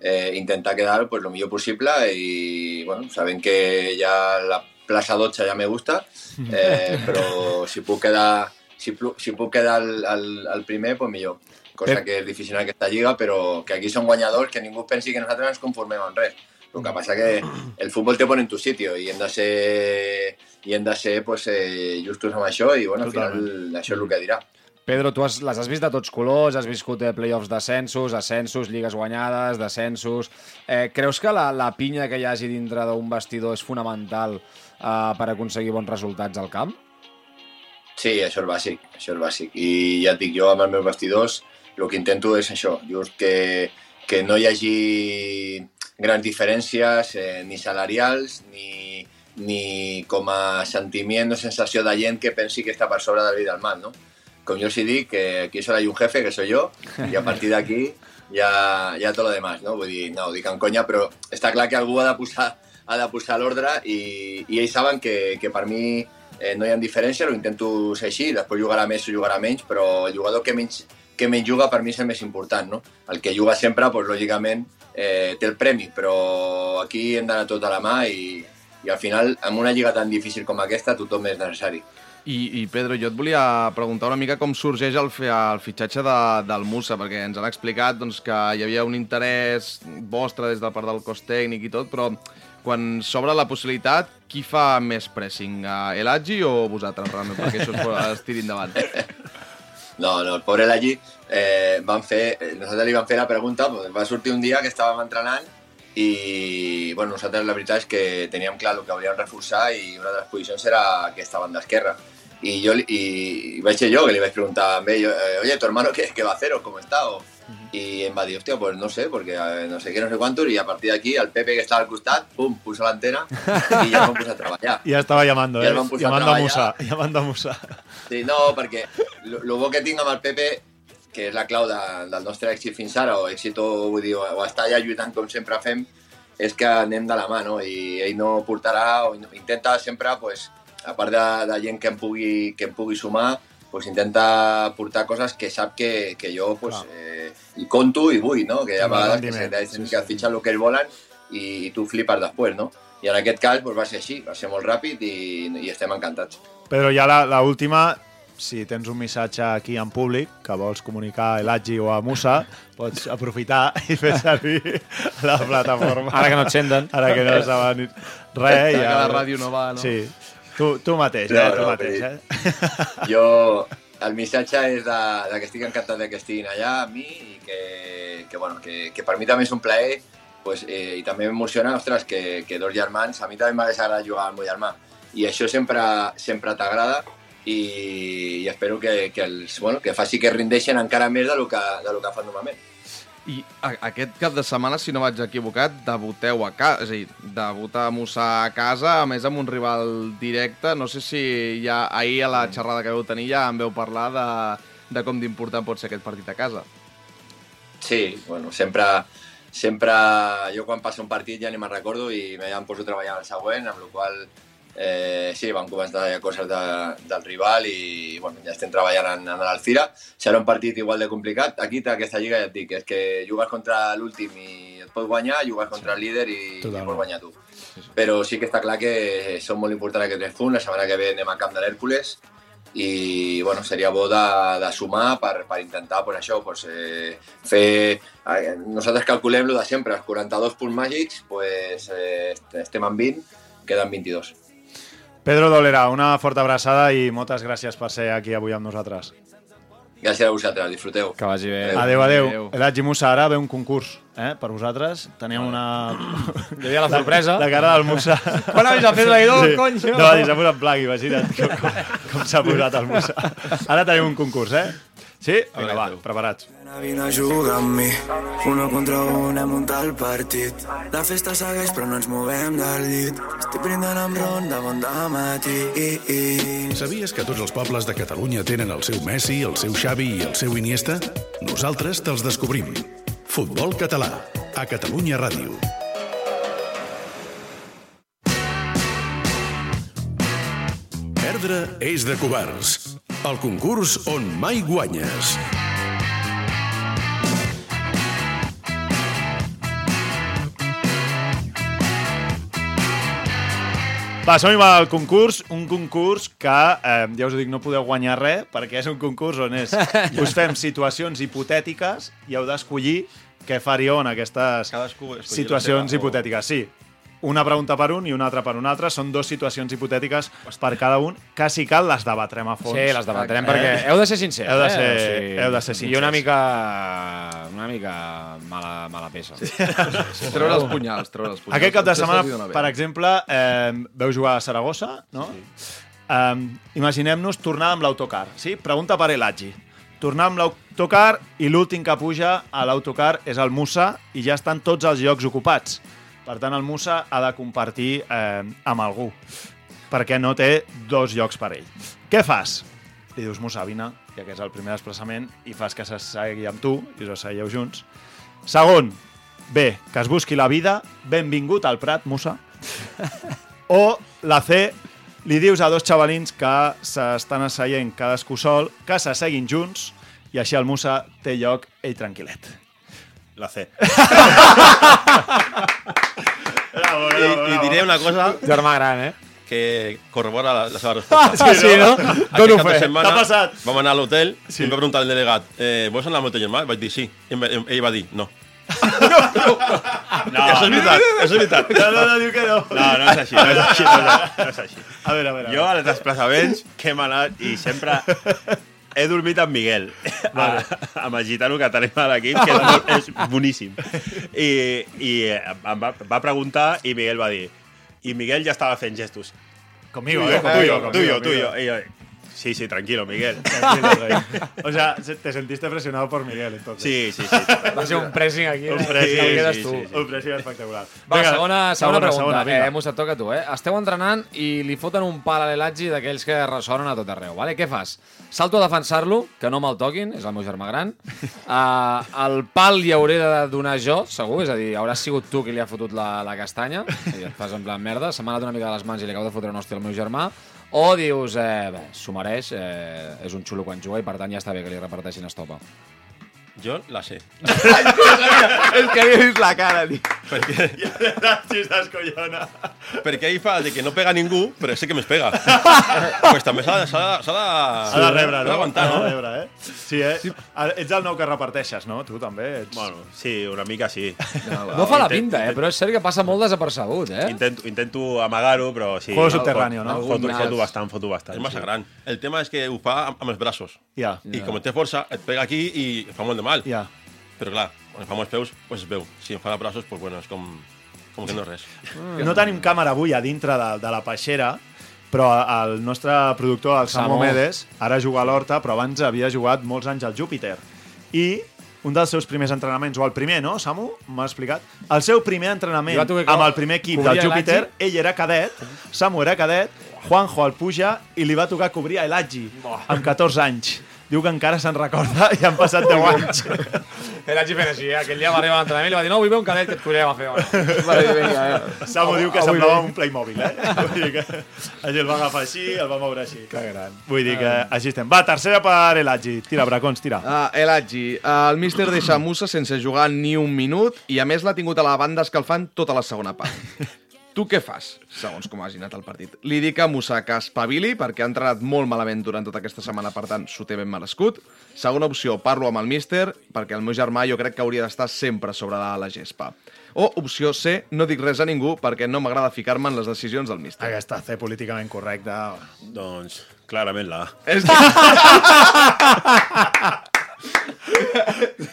Speaker 9: eh, intentar quedar pues, lo millor possible i bueno, sabem que ja la plaça 12 ja me gusta, eh, però si puc quedar, si, si puc quedar al, al, al primer, pues millor. Cosa
Speaker 2: Pep.
Speaker 9: que és difícil en aquesta lliga, però que aquí són guanyadors, que ningú pensi que nosaltres ens conformem amb res. El que passa que el futbol te pone en tu sitio i hem de ser, i hem de ser pues, eh, justos amb això i bueno, al final això és el que dirà.
Speaker 3: Pedro, tu has, les has vist de tots colors, has viscut eh, playoffs d'ascensos, ascensos, lligues guanyades, descensos... Eh, creus que la, la pinya que hi hagi dintre d'un vestidor és fonamental eh, per aconseguir bons resultats al camp?
Speaker 9: Sí, això és bàsic, això és bàsic. I ja et dic, jo amb els meus vestidors el que intento és això, just que, que no hi hagi grans diferències eh, ni salarials ni, ni com a sentiment o sensació de gent que pensi que està per sobre del bé i del mal, no? Com jo hi dic, que aquí solo hay un jefe, que soy yo, i a partir d'aquí ja, ja tot lo demás, no? Vull dir, no, ho dic en conya, però està clar que algú ha de posar, ha de posar l'ordre i, i ells saben que, que per mi eh, no hi ha diferència, ho intento ser així, després jugarà més o jugarà menys, però el jugador que menys, que menys juga per mi és el més important, no? El que juga sempre, doncs, lògicament, eh, té el premi, però aquí hem d'anar tot a la mà i, i al final, en una lliga tan difícil com aquesta, tothom és necessari.
Speaker 7: I, I Pedro, jo et volia preguntar una mica com sorgeix el, fi- el fitxatge de, del Musa, perquè ens han explicat doncs, que hi havia un interès vostre des de part del cos tècnic i tot, però quan s'obre la possibilitat, qui fa més pressing? eh, El Agi o vosaltres, realment, perquè això es, es tiri endavant?
Speaker 9: No, no, el pobre Lagi, eh, van fer, eh, nosaltres li vam fer la pregunta, pues, va sortir un dia que estàvem entrenant i bueno, nosaltres la veritat és que teníem clar el que volíem reforçar i una de les posicions era aquesta banda esquerra. I jo i, i vaig ser jo que li vaig preguntar a ell, eh, oye, tu hermano, ¿qué, qué va a hacer cómo está? O, y em va dir, hòstia, pues no sé, porque eh, no sé qué, no sé cuántos, y a partir d'aquí el Pepe que estava al costat, pum, puso l'antena i ja vam posar a treballar.
Speaker 2: Ja estava llamando,
Speaker 9: Ja
Speaker 2: eh?
Speaker 9: el van posar a
Speaker 2: Llamando a Musa. Llamando a Musa.
Speaker 9: Sí, no, perquè el bo que tinc amb el Pepe, que és la clau de, del nostre èxit fins ara, o èxit o, vull dir, o estar allà lluitant com sempre fem, és que anem de la mà, no? I ell no portarà, o intenta sempre pues, a part de, de gent que em pugui, que em pugui sumar, pues intenta portar coses que sap que, que jo pues, eh, hi conto i vull, no? Que hi ha
Speaker 2: el
Speaker 9: vegades que se
Speaker 2: sí,
Speaker 9: sí,
Speaker 2: sí.
Speaker 9: que fitxen el que ells volen i, i tu flipes després, no? I en aquest cas pues, va ser així, va ser molt ràpid i, i estem encantats.
Speaker 2: Pedro, ja la, la última, si tens un missatge aquí en públic que vols comunicar a Elatgi o a Musa, pots aprofitar i fer servir la plataforma.
Speaker 3: Ara que no et senten.
Speaker 2: Ara que no saben res.
Speaker 7: Que
Speaker 2: Ja...
Speaker 7: la ràdio no va, no?
Speaker 2: Sí. Tu, tu mateix, eh?
Speaker 9: No,
Speaker 2: tu
Speaker 9: no,
Speaker 2: mateix, eh?
Speaker 9: Jo, el missatge és de, de que estic encantat de que estiguin allà amb mi i que, que, bueno, que, que per mi també és un plaer pues, eh, i també m'emociona, ostres, que, que dos germans, a mi també m'hagués agradat jugar amb el meu germà i això sempre, sempre t'agrada i, i espero que, que, els, bueno, que faci que rindeixen encara més de lo que, de lo que fan normalment.
Speaker 7: I a, aquest cap de setmana, si no vaig equivocat, debuteu a casa, és a dir, debuta Musa a casa, a més amb un rival directe. No sé si ja ahir a la xerrada que veu tenir ja en veu parlar de, de com d'important pot ser aquest partit a casa.
Speaker 9: Sí, bueno, sempre, sempre jo quan passa un partit ja ni me'n recordo i ja em poso a treballar al següent, amb la qual eh, sí, vam començar ja coses de, del rival i bueno, ja estem treballant en, en l'Alcira. Serà un partit igual de complicat. Aquí, aquesta lliga, ja et dic, és que jugues contra l'últim i et pots guanyar, jugues contra el líder i, i
Speaker 2: Totalment.
Speaker 9: pots guanyar tu. Però sí que està clar que són molt importants aquests tres punts. La setmana que ve anem a camp de l'Hèrcules i bueno, seria bo de, de sumar per, per intentar pues, això, pues, eh, fer... Eh, nosaltres calculem lo de sempre, els 42 punts màgics, pues, eh, estem en 20, queden 22.
Speaker 2: Pedro Dolera, una forta abraçada i moltes gràcies per ser aquí avui amb nosaltres.
Speaker 9: Gràcies a vosaltres, disfruteu.
Speaker 3: Que vagi bé.
Speaker 2: Adéu, adéu.
Speaker 7: Adéu.
Speaker 2: Elatgi Musa, ara ve un concurs eh, per vosaltres. Teníem una...
Speaker 3: Hi havia la sorpresa.
Speaker 2: La, la cara del Musa.
Speaker 3: Quan habéis fet traïdor, conyo?
Speaker 2: No, va dir, s'ha posat blanc, imagina't com, com, com s'ha posat el Musa. Ara tenim un concurs, eh? Sí? Vinga, va, preparats.
Speaker 1: Vine a jugar amb mi, uno contra un hem muntat el partit. La festa segueix però no ens movem del llit. Estic brindant amb ron de bon matí.
Speaker 8: Sabies que tots els pobles de Catalunya tenen el seu Messi, el seu Xavi i el seu Iniesta? Nosaltres te'ls descobrim. Futbol català, a Catalunya Ràdio. Perdre és de covards. El concurs on mai guanyes.
Speaker 2: Va, som al concurs, un concurs que, eh, ja us ho dic, no podeu guanyar res, perquè és un concurs on és, us fem situacions hipotètiques i heu d'escollir què faríeu en aquestes situacions hipotètiques. Sí, una pregunta per un i una altra per una altra. Són dues situacions hipotètiques per cada un, que si cal les debatrem a fons.
Speaker 3: Sí, les debatrem perquè heu de ser sincers.
Speaker 2: Heu de
Speaker 3: eh?
Speaker 2: ser- heu de ser
Speaker 3: I
Speaker 2: sincers.
Speaker 3: una mica... una mica mala, mala peça. Sí.
Speaker 7: Treure els punyals, treure els punyals.
Speaker 2: Aquest cap de setmana, per exemple, eh, veu jugar a Saragossa, no? Sí. Eh, Imaginem-nos tornar amb l'autocar, sí? Pregunta per Elatgi. Tornar amb l'autocar i l'últim que puja a l'autocar és el Musa i ja estan tots els llocs ocupats. Per tant, el Musa ha de compartir eh, amb algú perquè no té dos llocs per ell. Què fas? Li dius, Musa, vine, ja que és el primer desplaçament, i fas que s'assegui amb tu, i us asseieu junts. Segon, bé, que es busqui la vida, benvingut al Prat, Musa. O la C, li dius a dos xavalins que s'estan asseient cadascú sol, que s'asseguin junts, i així el Musa té lloc ell tranquil·let.
Speaker 6: La C.
Speaker 2: Bravo,
Speaker 5: I, I diré una cosa
Speaker 3: Germà gran, eh?
Speaker 5: que corrobora la, la seva resposta.
Speaker 3: Ah, sí, no? Dono fe.
Speaker 5: setmana
Speaker 2: T'ha passat?
Speaker 5: Vam anar a l'hotel sí. i em va preguntar el delegat eh, vols anar amb el teu germà? Vaig dir sí. I em, em, ell va dir no.
Speaker 6: No,
Speaker 5: Això és veritat, això és veritat.
Speaker 2: No, no, no, diu que no.
Speaker 6: No, no és així, no és així, no és, no és així.
Speaker 2: A veure, a veure.
Speaker 6: Jo als desplaçaments que hem anat i sempre he dormit amb Miguel, vale. amb el gitano que tenim a l'equip, que és, molt, és boníssim. I, i em va, va preguntar i Miguel va dir i Miguel ja estava fent gestos.
Speaker 2: Conmigo, eh?
Speaker 6: Tuyo,
Speaker 2: Conmigo,
Speaker 6: tuyo,
Speaker 2: conmigo,
Speaker 6: tuyo.
Speaker 2: conmigo.
Speaker 6: Y yo, sí, sí, tranquilo, Miguel.
Speaker 2: Tranquilo. O sea, se- te sentiste presionado por Miguel, entonces.
Speaker 6: Sí, sí, sí.
Speaker 3: Va ser un pressing aquí.
Speaker 2: Un
Speaker 3: eh?
Speaker 2: pressing,
Speaker 3: ho quedes
Speaker 6: sí,
Speaker 3: tu.
Speaker 6: sí, sí.
Speaker 2: Un pressing espectacular.
Speaker 3: Va,
Speaker 2: Vinga,
Speaker 3: segona, segona, pregunta.
Speaker 2: Segona, vinga.
Speaker 3: eh, Musa, et toca tu, eh? Esteu entrenant i li foten un pal a l'Elatgi d'aquells que ressonen a tot arreu, vale? Què fas? Salto a defensar-lo, que no me'l toquin, és el meu germà gran. Uh, el pal li hauré de donar jo, segur, és a dir, hauràs sigut tu qui li ha fotut la, la castanya, i et fas en plan merda, se m'ha anat una mica de les mans i li acabo de fotre una hòstia al meu germà, O dius, eh, s'ho mereix, eh, és un xulo quan juga i per tant ja està bé que li reparteixin estopa.
Speaker 5: Jo la sé.
Speaker 7: És que havia vist la cara, tio.
Speaker 5: Perquè,
Speaker 2: L'Atgi s'escollona.
Speaker 5: perquè ell fa de que no pega ningú, però sé que més pega. pues també s'ha de... S'ha de, de,
Speaker 2: Ha de rebre, no?
Speaker 5: d'aguantar,
Speaker 2: Ha
Speaker 5: no?
Speaker 2: de rebre, eh? Sí, eh? Ara, Ets el nou que reparteixes, no? Tu també ets...
Speaker 6: Bueno, sí, una mica sí.
Speaker 3: No fa la pinta, eh? però és cert que passa molt desapercebut, eh?
Speaker 6: Intento, intento amagar-ho, però sí.
Speaker 2: Juego subterráneo, no?
Speaker 6: Foto, foto bastant, foto bastant.
Speaker 5: És massa
Speaker 6: sí.
Speaker 5: gran. El tema és que ho fa amb, amb els braços.
Speaker 2: Ja,
Speaker 5: I com té força, et pega aquí i fa molt de mal.
Speaker 2: Ja.
Speaker 5: Però clar, quan fa els peus, pues es veu. Si em fa els braços, pues bueno, és com, com que no és res.
Speaker 2: No tenim càmera avui a dintre de, de la peixera, però el nostre productor, el Samu. Medes, ara juga a l'Horta, però abans havia jugat molts anys al Júpiter. I un dels seus primers entrenaments, o el primer, no, Samu? M'ha explicat. El seu primer entrenament amb el primer equip del Júpiter, ell era cadet, Samu era cadet, Juanjo el puja i li va tocar cobrir a Elagi amb 14 anys. Diu que encara se'n recorda i han passat 10 anys.
Speaker 3: Era fent així, eh? aquell dia va arribar a l'entrenament i li va dir no, vull veure un cadet que et collem a fer. Bueno.
Speaker 7: Va dir, vinga, eh.
Speaker 2: Samu diu que semblava un Playmobil, eh? Vull dir que ell el va agafar així, el va moure així. Que gran. Vull dir que així estem. Va, tercera per Elagi. Tira, bracons, tira.
Speaker 7: Uh, el Adji, uh, el míster deixa Musa sense jugar ni un minut i a més l'ha tingut a la banda escalfant tota la segona part. Tu què fas, segons com hagi anat el partit? Li dic a Musa que espavili perquè ha entrenat molt malament durant tota aquesta setmana, per tant, s'ho té ben merescut. Segona opció, parlo amb el míster perquè el meu germà jo crec que hauria d'estar sempre sobre la, la gespa. O opció C, no dic res a ningú perquè no m'agrada ficar-me en les decisions del míster.
Speaker 2: Aquesta C políticament correcta.
Speaker 6: Doncs clarament la A.
Speaker 7: És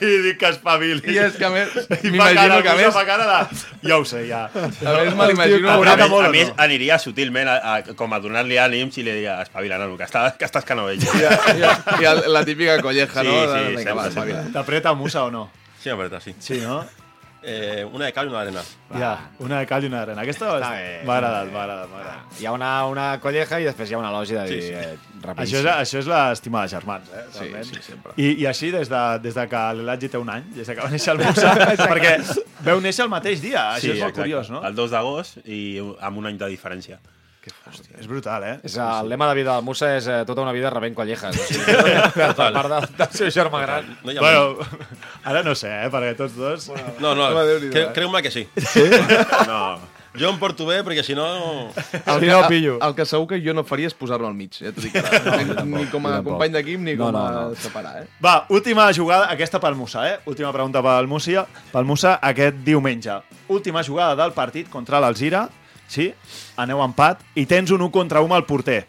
Speaker 2: I dic que espavili.
Speaker 7: I és que a més,
Speaker 2: I fa cara,
Speaker 7: m'imagino que a més,
Speaker 2: fa cara de... Ja ho sé, ja.
Speaker 7: a més me l'imagino...
Speaker 6: A a
Speaker 2: o
Speaker 6: més aniria sutilment a, a, com a donar-li ànims i li diria, espavila, nano, que, està, que estàs canovell.
Speaker 7: I, i, i la típica colleja,
Speaker 6: Sí,
Speaker 7: no?
Speaker 6: sí,
Speaker 7: Vinga,
Speaker 6: sempre,
Speaker 7: va,
Speaker 6: sempre.
Speaker 7: espavila.
Speaker 2: T'apreta Musa o no?
Speaker 5: Sí, veritat, sí.
Speaker 2: Sí, no?
Speaker 5: Eh, una de cal i una d'arena.
Speaker 2: Ja, una de cal i una d'arena. Aquesta
Speaker 3: Està bé,
Speaker 2: m'ha agradat, m'ha agradat, m'ha agradat.
Speaker 3: Hi ha una, una colleja i després hi ha una lògia de dir
Speaker 5: Sí, sí.
Speaker 3: eh,
Speaker 2: Això és, això és l'estima de germans, eh?
Speaker 7: Sí,
Speaker 2: realment.
Speaker 7: sí, sempre.
Speaker 2: I, I així des de, des de que l'Elagi té un any, des de que va néixer el Musa, perquè veu néixer el mateix dia, això és molt
Speaker 6: exacte.
Speaker 2: curiós, no?
Speaker 6: El 2 d'agost i amb un any de diferència.
Speaker 2: És brutal, eh?
Speaker 3: És, el lema de vida del Musa és eh, tota una vida rebent collejas. O sigui, per part del, del seu germà gran.
Speaker 5: No hi ha
Speaker 2: Bueno, ara no sé, eh? Perquè tots dos...
Speaker 5: No, no, cre
Speaker 7: eh?
Speaker 5: creu-me que sí.
Speaker 6: No,
Speaker 5: Jo em porto bé perquè si no...
Speaker 7: El,
Speaker 2: Si no, pillo.
Speaker 7: El, el que segur que jo no faria és posar-lo al mig, ja t'ho dic ara. Ni, ni com a
Speaker 3: tampoc.
Speaker 7: company d'equip ni
Speaker 3: No,
Speaker 7: com
Speaker 3: no,
Speaker 7: a
Speaker 3: no.
Speaker 7: separar, eh?
Speaker 2: Va, última jugada, aquesta pel Musa, eh? Última pregunta pel Musa, pel Musa aquest diumenge. Última jugada del partit contra l'Alzira, sí? Aneu empat i tens un 1 contra 1 al porter.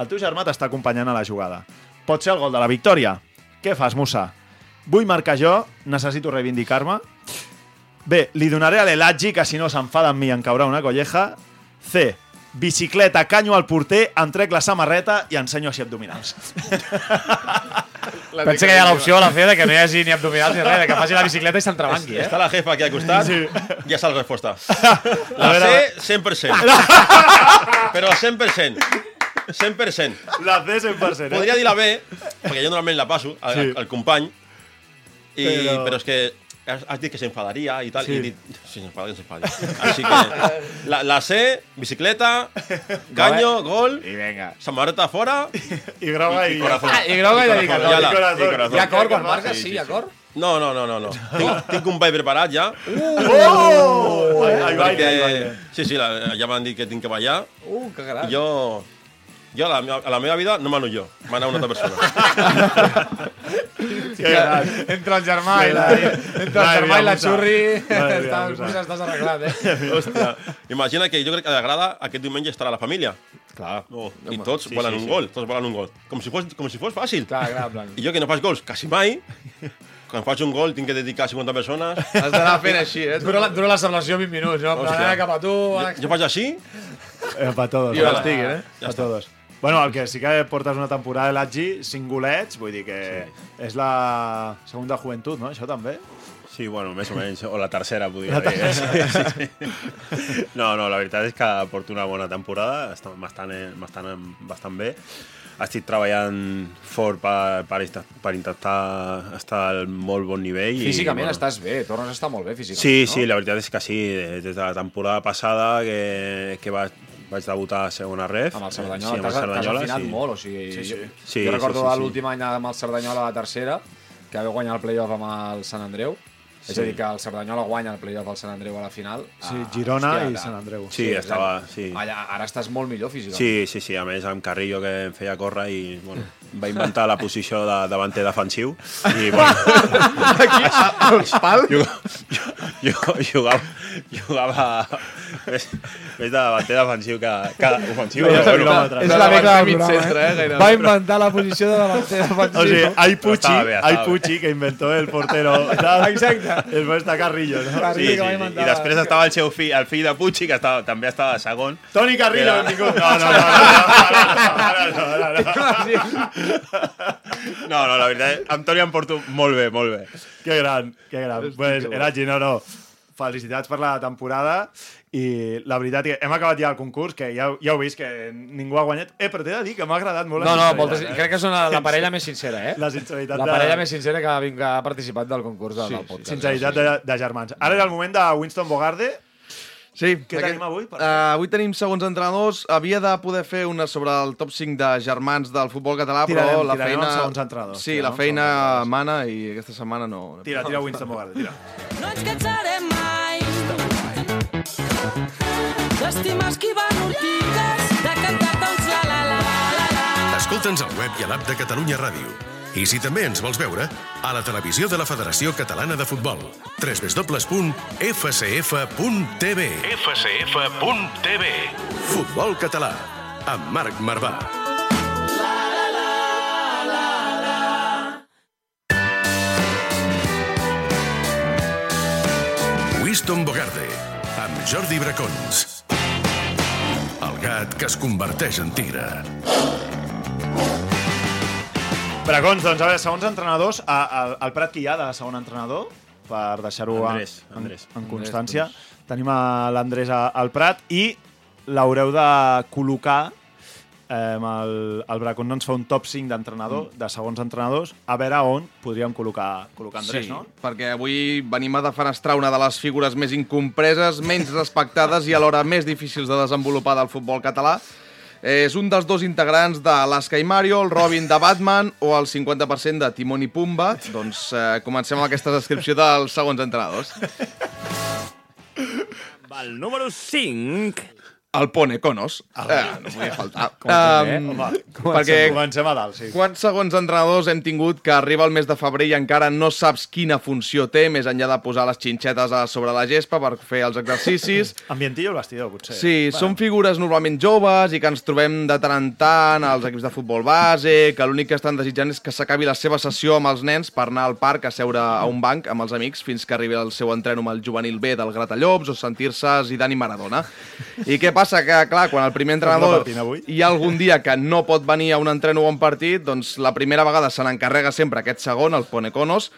Speaker 2: El teu germà t'està acompanyant a la jugada. Pot ser el gol de la victòria. Què fas, Musa? Vull marcar jo, necessito reivindicar-me. Bé, li donaré a l'Elatgi, que si no s'enfada amb mi em caurà una colleja. C. Bicicleta, canyo al porter, em trec la samarreta i ensenyo així abdominals.
Speaker 3: Pensa que hi ha l'opció a la fe de que no hi hagi ni abdominals ni res, de que faci la bicicleta i s'entrebanqui, eh?
Speaker 5: Està la jefa aquí al costat,
Speaker 2: Sí.
Speaker 5: ja està la resposta. La C, 100%. Però 100%. 100%.
Speaker 2: La C 100%. Eh?
Speaker 5: Podria dir la B, perquè jo normalment la passo al,
Speaker 2: Sí.
Speaker 5: al company, i,
Speaker 2: però...
Speaker 5: però és que has, has dit que s'enfadaria i tal,
Speaker 2: Sí.
Speaker 5: i he dit, sí, s'enfada, que s'enfadi. Així que la, la C, bicicleta, canyo, gol,
Speaker 3: I vinga.
Speaker 5: samarreta fora,
Speaker 2: I groga i...
Speaker 5: corazón.
Speaker 3: Ah, i groga i dedicatori.
Speaker 5: Ja la-
Speaker 2: corazón.
Speaker 5: i corazón.
Speaker 3: Hi ha acord quan
Speaker 2: Sí,
Speaker 3: marques?
Speaker 2: sí,
Speaker 3: Sí, hi ha acord?
Speaker 5: No, no, no, no. no. Tinc, tinc un ball preparat ja,
Speaker 2: Oh! Ai, ai, ai,
Speaker 5: perquè...
Speaker 2: ai, ai.
Speaker 5: Sí, sí, la, ja m'han dit que tinc que ballar,
Speaker 3: Uh, que gran.
Speaker 5: i jo... Jo a la, a la meva vida no mano jo, mana una altra persona.
Speaker 2: Que gran.
Speaker 3: Entre el germà i la, entre el germà i la xurri, estàs, estàs arreglat, eh?
Speaker 5: Hòstia, imagina que jo crec que t'agrada aquest diumenge estarà la família.
Speaker 2: Clar.
Speaker 5: Oh, I tots
Speaker 2: sí,
Speaker 5: volen
Speaker 2: sí,
Speaker 5: un
Speaker 2: sí.
Speaker 5: gol, tots volen un gol. Com si fos, com si fos fàcil.
Speaker 3: Clar, clar, en plan.
Speaker 5: I jo que no faig gols quasi mai, quan faig un gol tinc que dedicar 50 persones.
Speaker 7: Has d'anar fent així, eh?
Speaker 3: Dura la, dura la celebració 20 minuts, no?
Speaker 5: Hòstia.
Speaker 3: eh, cap a tu...
Speaker 5: Jo, jo faig així,
Speaker 2: Eh, pa todos.
Speaker 7: I on estiguin, eh?
Speaker 2: a todos. Bueno, el que sí que portes una temporada de l'Atgi, cinc golets, vull dir que és la segunda joventut, no? Això també.
Speaker 6: Sí, bueno, més o menys, o la tercera, podria
Speaker 2: La
Speaker 6: dir. eh? Sí, sí. No, no, la veritat és que porto una bona temporada, bastant, bastant, bastant bé. Estic treballant fort per, per, per intentar estar al molt bon nivell. i,
Speaker 3: Físicament
Speaker 6: bueno,
Speaker 3: estàs bé, tornes a estar molt bé físicament,
Speaker 6: Sí,
Speaker 3: no?
Speaker 6: sí, la veritat és que sí. Des de la temporada passada que, que va, vaig debutar a segona ref.
Speaker 3: Amb el Cerdanyola,
Speaker 6: Sí, amb el
Speaker 3: t'has t'has
Speaker 6: Cerdanyola,
Speaker 3: afinat
Speaker 6: sí.
Speaker 3: molt, o sigui...
Speaker 2: Sí, sí.
Speaker 3: Jo,
Speaker 6: Sí,
Speaker 3: jo recordo
Speaker 6: sí, sí, sí.
Speaker 3: l'últim any amb el Cerdanyola a la tercera, que vau guanyar el playoff amb el Sant Andreu. És a dir, que el Cerdanyola guanya el playoff al Sant Andreu a la final.
Speaker 2: Sí, Girona
Speaker 3: hòstia,
Speaker 2: i Sant Andreu.
Speaker 6: Sí,
Speaker 3: exacte.
Speaker 6: estava... Sí.
Speaker 3: Allà, ara estàs molt millor físicament.
Speaker 6: Sí, sí, sí. A més, amb Carrillo, que em feia córrer i bueno, va inventar la posició de davanter defensiu. I, bueno,
Speaker 7: Aquí, a- als pals.
Speaker 6: jugava, jugava, jugava més, més de davanter defensiu que, que ofensiu.
Speaker 2: Veia
Speaker 6: però,
Speaker 2: el quilòmetre.
Speaker 10: És la regla del programa,
Speaker 7: centre, eh,
Speaker 10: eh?
Speaker 7: gairebé.
Speaker 10: Va inventar la posició de davanter defensiu.
Speaker 2: O sigui, hay Pucci, que inventó el portero. tal.
Speaker 10: Exacte.
Speaker 2: Después está Carrillo, no?
Speaker 6: Sí,
Speaker 10: Carrillo
Speaker 6: sí,
Speaker 10: va
Speaker 6: sí.
Speaker 10: inventar
Speaker 6: I després estava el seu fill, el fill de Pucci, que estava, també estava segon.
Speaker 2: Toni Carrillo,
Speaker 6: Era-.
Speaker 2: No, no, no, no, no, no, no, no, no.
Speaker 6: No, no, la veritat, amb Toni em porto molt bé, molt bé.
Speaker 2: Que gran, que gran. Pues, Erachi, no, no. Felicitats per la temporada i la veritat que hem acabat ja el concurs, que ja, ja heu vist que ningú ha guanyat. Eh, però t'he de dir que m'ha agradat molt
Speaker 3: No,
Speaker 2: la
Speaker 3: no, moltes,
Speaker 2: eh?
Speaker 3: crec que són la, la parella més sincera, eh?
Speaker 2: La sinceritat
Speaker 3: La
Speaker 2: de-
Speaker 3: parella més sincera que ha, que ha participat del concurs de, del podcast.
Speaker 2: Sinceritat de, de germans. Ara és el moment de Winston Bogarde.
Speaker 7: Sí.
Speaker 2: Què tenim avui, per
Speaker 7: Uh, avui tenim segons entrenadors. Havia de poder fer una sobre el top 5 de germans del futbol català,
Speaker 2: Tirarem-
Speaker 7: però la
Speaker 2: tirarem
Speaker 7: feina...
Speaker 2: segons entrenadors,
Speaker 7: Sí,
Speaker 2: tirarem
Speaker 7: la feina mana i aquesta setmana no...
Speaker 2: Tira, tira Winston Bogarde, tira.
Speaker 11: No ens cansarem mai d'estimar esquivant ortigues, de cantar tots la la la la la.
Speaker 8: Escolta'ns al web i a l'app de Catalunya Ràdio. I si també ens vols veure, a la televisió de la Federació Catalana de Futbol. www.fcf.tv fcf.tv Futbol català, amb Marc Marvà. Winston Bogarde, amb Jordi Bracons. El gat que es converteix en tigre.
Speaker 2: Bracons, doncs, a veure, segons entrenadors, a, a, al Prat qui hi ha de segon entrenador? Per deixar-ho a-
Speaker 6: Andrés,
Speaker 2: en,
Speaker 6: Andrés.
Speaker 2: en constància. Tenim a l'Andrés al Prat i l'haureu de col·locar eh, el, el Bracons ens fa un top 5 d'entrenador, de segons entrenadors, a veure on podríem col·locar, col·locar Andrés,
Speaker 7: sí,
Speaker 2: no?
Speaker 7: perquè avui venim a defenestrar una de les figures més incompreses, menys respectades i alhora més difícils de desenvolupar del futbol català. És un dels dos integrants de l'Asca i Mario, el Robin de Batman o el 50% de Timon i Pumba. Doncs eh, comencem amb aquesta descripció dels segons entrenadors.
Speaker 12: El número 5.
Speaker 7: El Pone Conos. Eh, no podia faltar.
Speaker 2: Comencem, eh?
Speaker 7: Um,
Speaker 2: Home,
Speaker 7: perquè
Speaker 2: Comencem a dalt, sí.
Speaker 7: Quants segons entrenadors hem tingut que arriba el mes de febrer i encara no saps quina funció té, més enllà de posar les xinxetes a sobre la gespa per fer els exercicis?
Speaker 2: Ambientillo el vestidor, potser.
Speaker 7: Sí, són figures normalment joves i que ens trobem de tant en tant als equips de futbol base, que l'únic que estan desitjant és que s'acabi la seva sessió amb els nens per anar al parc a seure a un banc amb els amics fins que arribi el seu entreno amb el juvenil B del Gratallops o sentir-se Zidane i Maradona. I què passa? Que, clar, quan el primer entrenador hi ha algun dia que no pot venir a un entreno o un partit, doncs la primera vegada se n'encarrega sempre aquest segon, el Poneconos,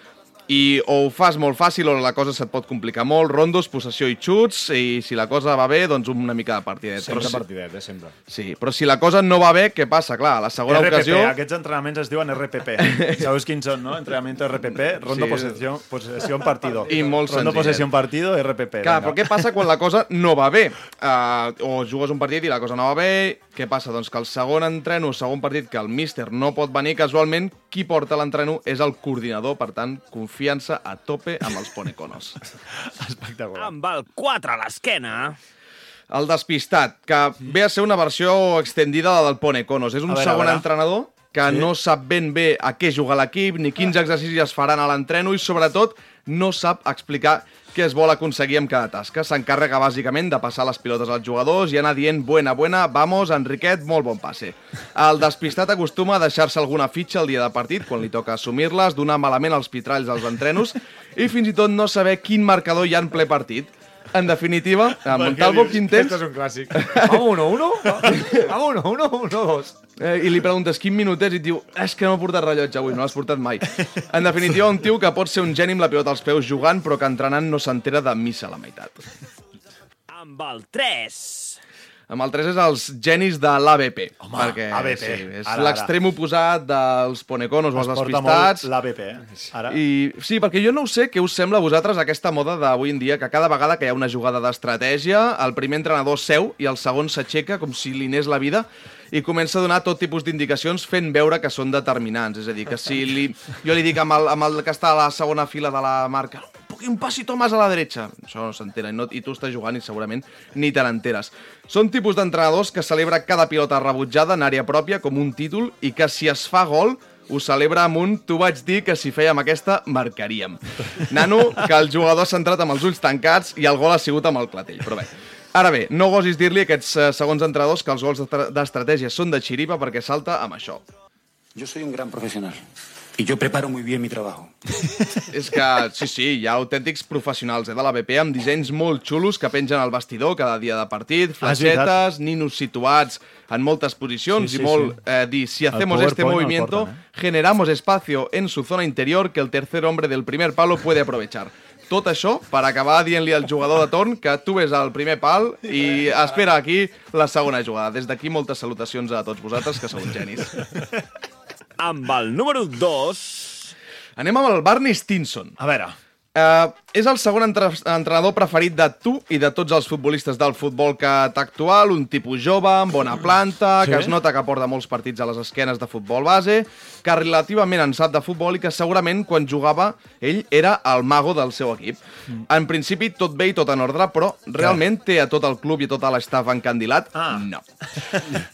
Speaker 7: i o ho fas molt fàcil o la cosa se't pot complicar molt, rondos, possessió i xuts, i si la cosa va bé, doncs una mica de partidet.
Speaker 3: Sempre
Speaker 7: però si,
Speaker 3: partidet, eh, sempre.
Speaker 7: sí, però si la cosa no va bé, què passa? Clar, a la segona
Speaker 2: RPP,
Speaker 7: ocasió...
Speaker 2: aquests entrenaments es diuen RPP. Sabeu quins són, no? Entrenamiento RPP, rondo
Speaker 7: Sí.
Speaker 2: posesión, posesión partido.
Speaker 7: I molt
Speaker 2: Rondo
Speaker 7: senzillet.
Speaker 2: posesión partido, RPP.
Speaker 7: Clar,
Speaker 2: vinga.
Speaker 7: però què passa quan la cosa no va bé? Uh, o jugues un partit i la cosa no va bé, què passa? Doncs que el segon entreno, segon partit que el míster no pot venir casualment, qui porta l'entreno és el coordinador, per tant, confiança a tope amb els poneconos.
Speaker 2: Espectacular.
Speaker 12: Amb el 4 a l'esquena.
Speaker 7: El despistat, que ve a ser una versió extendida de la del Poneconos. És un
Speaker 2: A veure, a
Speaker 7: segon
Speaker 2: veure.
Speaker 7: entrenador que
Speaker 2: Sí.
Speaker 7: no sap ben bé a què juga l'equip, ni quins exercicis es faran a l'entreno i, sobretot, no sap explicar què es vol aconseguir amb cada tasca. S'encarrega bàsicament de passar les pilotes als jugadors i anar dient buena, buena, vamos, Enriquet, molt bon passe. El despistat acostuma a deixar-se alguna fitxa el dia de partit, quan li toca assumir-les, donar malament els pitralls als entrenos i fins i tot no saber quin marcador hi ha en ple partit. En definitiva, a Montalvo, quin temps?
Speaker 3: Esto es un clásico. Vamos 1-1? Vamos 1-1, 1-2.
Speaker 7: Eh, I li preguntes quin minut és i et diu és que no he portat rellotge avui, no l'has portat mai. En definitiva, un tio que pot ser un geni amb la pilota als peus jugant, però que entrenant no s'entera de missa a la meitat.
Speaker 12: Amb el 3.
Speaker 7: Amb el 3 és els genis de l'ABP.
Speaker 2: Home,
Speaker 7: perquè,
Speaker 2: ABP.
Speaker 7: Sí, és l'extrem oposat dels poneconos o els
Speaker 2: Es porta
Speaker 7: despistats.
Speaker 2: molt l'ABP, eh? Ara.
Speaker 7: I, sí, perquè jo no ho sé què us sembla a vosaltres aquesta moda d'avui en dia, que cada vegada que hi ha una jugada d'estratègia, el primer entrenador seu i el segon s'aixeca com si li anés la vida i comença a donar tot tipus d'indicacions fent veure que són determinants. És a dir, que si li, jo li dic amb el, amb el que està a la segona fila de la marca un poquito un pasito más a la derecha. Això no s'entera, i, no, i tu estàs jugant i segurament ni te n'enteres. Són tipus d'entrenadors que celebra cada pilota rebutjada en àrea pròpia com un títol i que si es fa gol ho celebra amb un tu vaig dir que si fèiem aquesta marcaríem. Nano, que el jugador s'ha entrat amb els ulls tancats i el gol ha sigut amb el clatell, però bé. Ara bé, no gosis dir-li a aquests eh, segons entrenadors que els gols d'estra- d'estratègia són de xiripa perquè salta amb això.
Speaker 13: Yo soy un gran profesional y yo preparo muy bien mi trabajo.
Speaker 7: És que, sí, sí, hi ha autèntics professionals eh, de la BP amb dissenys molt xulos que pengen al vestidor cada dia de partit,
Speaker 2: Ah,
Speaker 7: fletxetes, ninos situats en moltes posicions
Speaker 2: Sí, sí,
Speaker 7: i molt
Speaker 2: sí.
Speaker 7: eh, dir, si hacemos este movimiento,
Speaker 2: porten, eh?
Speaker 7: generamos espacio en su zona interior que el tercer hombre del primer palo puede aprovechar. Tot això per acabar dient-li al jugador de torn que tu ves al primer pal i espera aquí la segona jugada. Des d'aquí moltes salutacions a tots vosaltres, que sou genis.
Speaker 12: Amb el número 2...
Speaker 7: Anem amb el Barney Stinson.
Speaker 2: A veure...
Speaker 7: Uh, és el segon entre entrenador preferit de tu i de tots els futbolistes del futbol cat actual, un tipus jove, amb bona planta,
Speaker 2: Sí?
Speaker 7: que es nota que porta molts partits a les esquenes de futbol base, que relativament en sap de futbol i que segurament quan jugava ell era el mago del seu equip. En principi tot bé i tot en ordre, però realment té a tot el club i a tota l'estaf encandilat?
Speaker 2: Ah.
Speaker 7: No.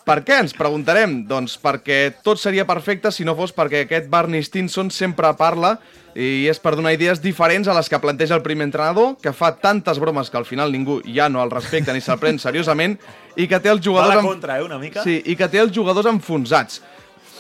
Speaker 7: Per què, ens preguntarem? Doncs perquè tot seria perfecte si no fos perquè aquest Barney Stinson sempre parla i és per donar idees diferents a les que planteja el primer entrenador, que fa tantes bromes que al final ningú ja no el respecta ni se'l pren seriosament, i que té els
Speaker 2: Va a
Speaker 7: jugadors...
Speaker 2: la
Speaker 7: enf-
Speaker 2: contra, eh, una mica.
Speaker 7: Sí, i que té els jugadors enfonsats.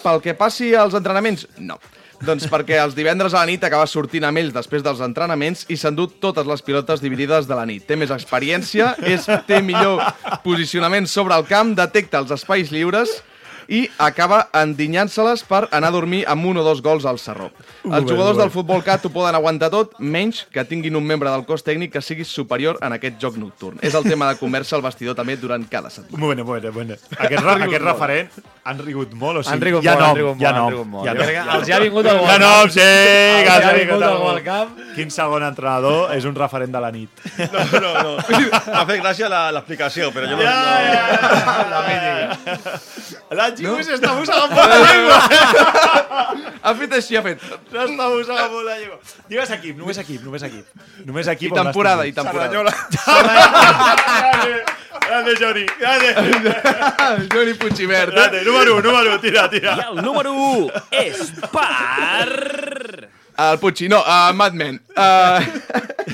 Speaker 7: Pel que passi als entrenaments, no. Doncs perquè els divendres a la nit acaba sortint amb ells després dels entrenaments i s'endú totes les pilotes dividides de la nit. Té més experiència, és, té millor posicionament sobre el camp, detecta els espais lliures i acaba endinyant-se-les per anar a dormir amb un o dos gols al Sarró. Els jugadors del futbol cat ho poden aguantar tot, menys que tinguin un membre del cos tècnic que sigui superior en aquest joc nocturn. És el tema de conversa al vestidor també durant cada setmana.
Speaker 2: Un moment, un moment, un moment. Aquest, aquest referent han rigut molt, o sigui,
Speaker 10: Han rigut
Speaker 2: ha
Speaker 10: molt,
Speaker 2: nom,
Speaker 10: han rigut
Speaker 2: ha
Speaker 10: molt, han
Speaker 2: nom,
Speaker 10: rigut molt.
Speaker 2: ha
Speaker 10: que
Speaker 2: hi ha
Speaker 10: els hi ha vingut el
Speaker 2: ha
Speaker 10: World
Speaker 2: nom,
Speaker 10: Cup.
Speaker 2: sí,
Speaker 10: Els
Speaker 2: que els
Speaker 10: ha
Speaker 2: ha
Speaker 10: vingut el
Speaker 2: Cup. Quin segon entrenador és un referent de la nit.
Speaker 5: No, no, no. M'ha fet gràcia la- l'explicació, però jo no...
Speaker 2: Ja,
Speaker 5: no...
Speaker 2: ja, ja. La mítica. La Xico s'està mossegant molt la llengua.
Speaker 7: Ha fet així, ha fet.
Speaker 2: S'està mossegant molt la llengua. Digues equip, només equip, només equip. Només equip.
Speaker 7: I temporada, i temporada.
Speaker 2: Grande, grande, Johnny, grande.
Speaker 7: Johnny Puigivert.
Speaker 2: Grande, número 1, número 1, tira, tira.
Speaker 12: I el número 1 és per...
Speaker 7: El Puig, no, uh, Mad Men. Uh,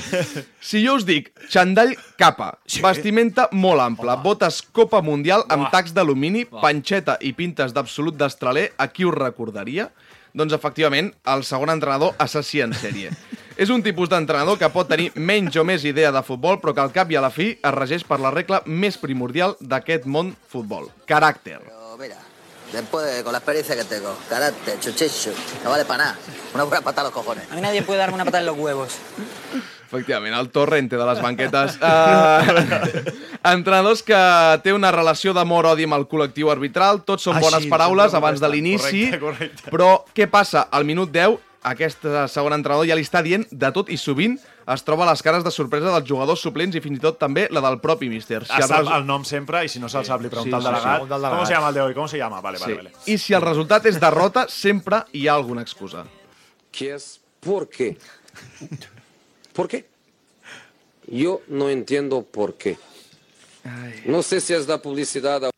Speaker 7: si jo us dic xandall capa, sí. vestimenta molt ampla, Home. botes Copa Mundial amb tacs d'alumini, panxeta i pintes d'absolut destraler, a qui us recordaria? Doncs, efectivament, el segon entrenador assassí en sèrie. És un tipus d'entrenador que pot tenir menys o més idea de futbol, però que al cap i a la fi es regeix per la regla més primordial d'aquest món futbol. Caràcter.
Speaker 14: Pero mira, después de- con la experiencia que tengo, carácter, chuchecho, no vale para nada. Una buena patada a los cojones.
Speaker 15: A mí nadie puede darme una patada en los huevos.
Speaker 7: Efectivament, el torrente de les banquetes. Uh, entrenadors que té una relació d'amor-odi amb el col·lectiu arbitral, tots són
Speaker 2: Ah,
Speaker 7: bones
Speaker 2: sí,
Speaker 7: paraules abans de l'inici, però què passa? Al minut 10, aquest segon entrenador ja li està dient de tot i sovint es troba a les cares de sorpresa dels jugadors suplents i fins i tot també la del propi míster.
Speaker 2: Si el, sap el nom sempre i si no se'l sap li pregunta
Speaker 7: Sí,
Speaker 2: al
Speaker 7: sí,
Speaker 2: delegat.
Speaker 7: sí, al delegat.
Speaker 2: ¿Cómo se llama el de hoy? ¿Cómo se llama? Vale, vale,
Speaker 7: Sí.
Speaker 2: vale.
Speaker 7: I si el resultat és derrota, sempre hi ha alguna excusa.
Speaker 16: que es ¿por qué? ¿Por qué? Yo no entiendo por qué. No sé si es la publicidad o...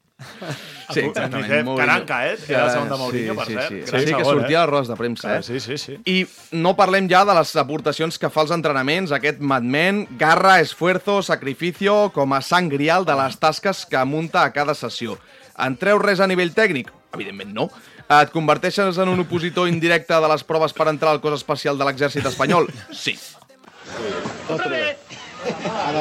Speaker 7: Sí, exactament.
Speaker 2: Josep
Speaker 7: molt
Speaker 2: Caranca, eh? Que era el segon de
Speaker 7: Sí,
Speaker 2: Mourinho, per
Speaker 7: sí,
Speaker 2: cert.
Speaker 7: Sí,
Speaker 2: Gran
Speaker 7: sí, que sortia
Speaker 2: eh?
Speaker 7: rodes de premsa,
Speaker 2: Clar,
Speaker 7: eh?
Speaker 2: sí, sí, sí.
Speaker 7: I no parlem ja de les aportacions que fa als entrenaments, aquest madmen, garra, esfuerzo, sacrificio, com a sang grial de les tasques que munta a cada sessió. En treus res a nivell tècnic? Evidentment no. Et converteixes en un opositor indirecte de les proves per entrar al cos especial de l'exèrcit espanyol? Sí.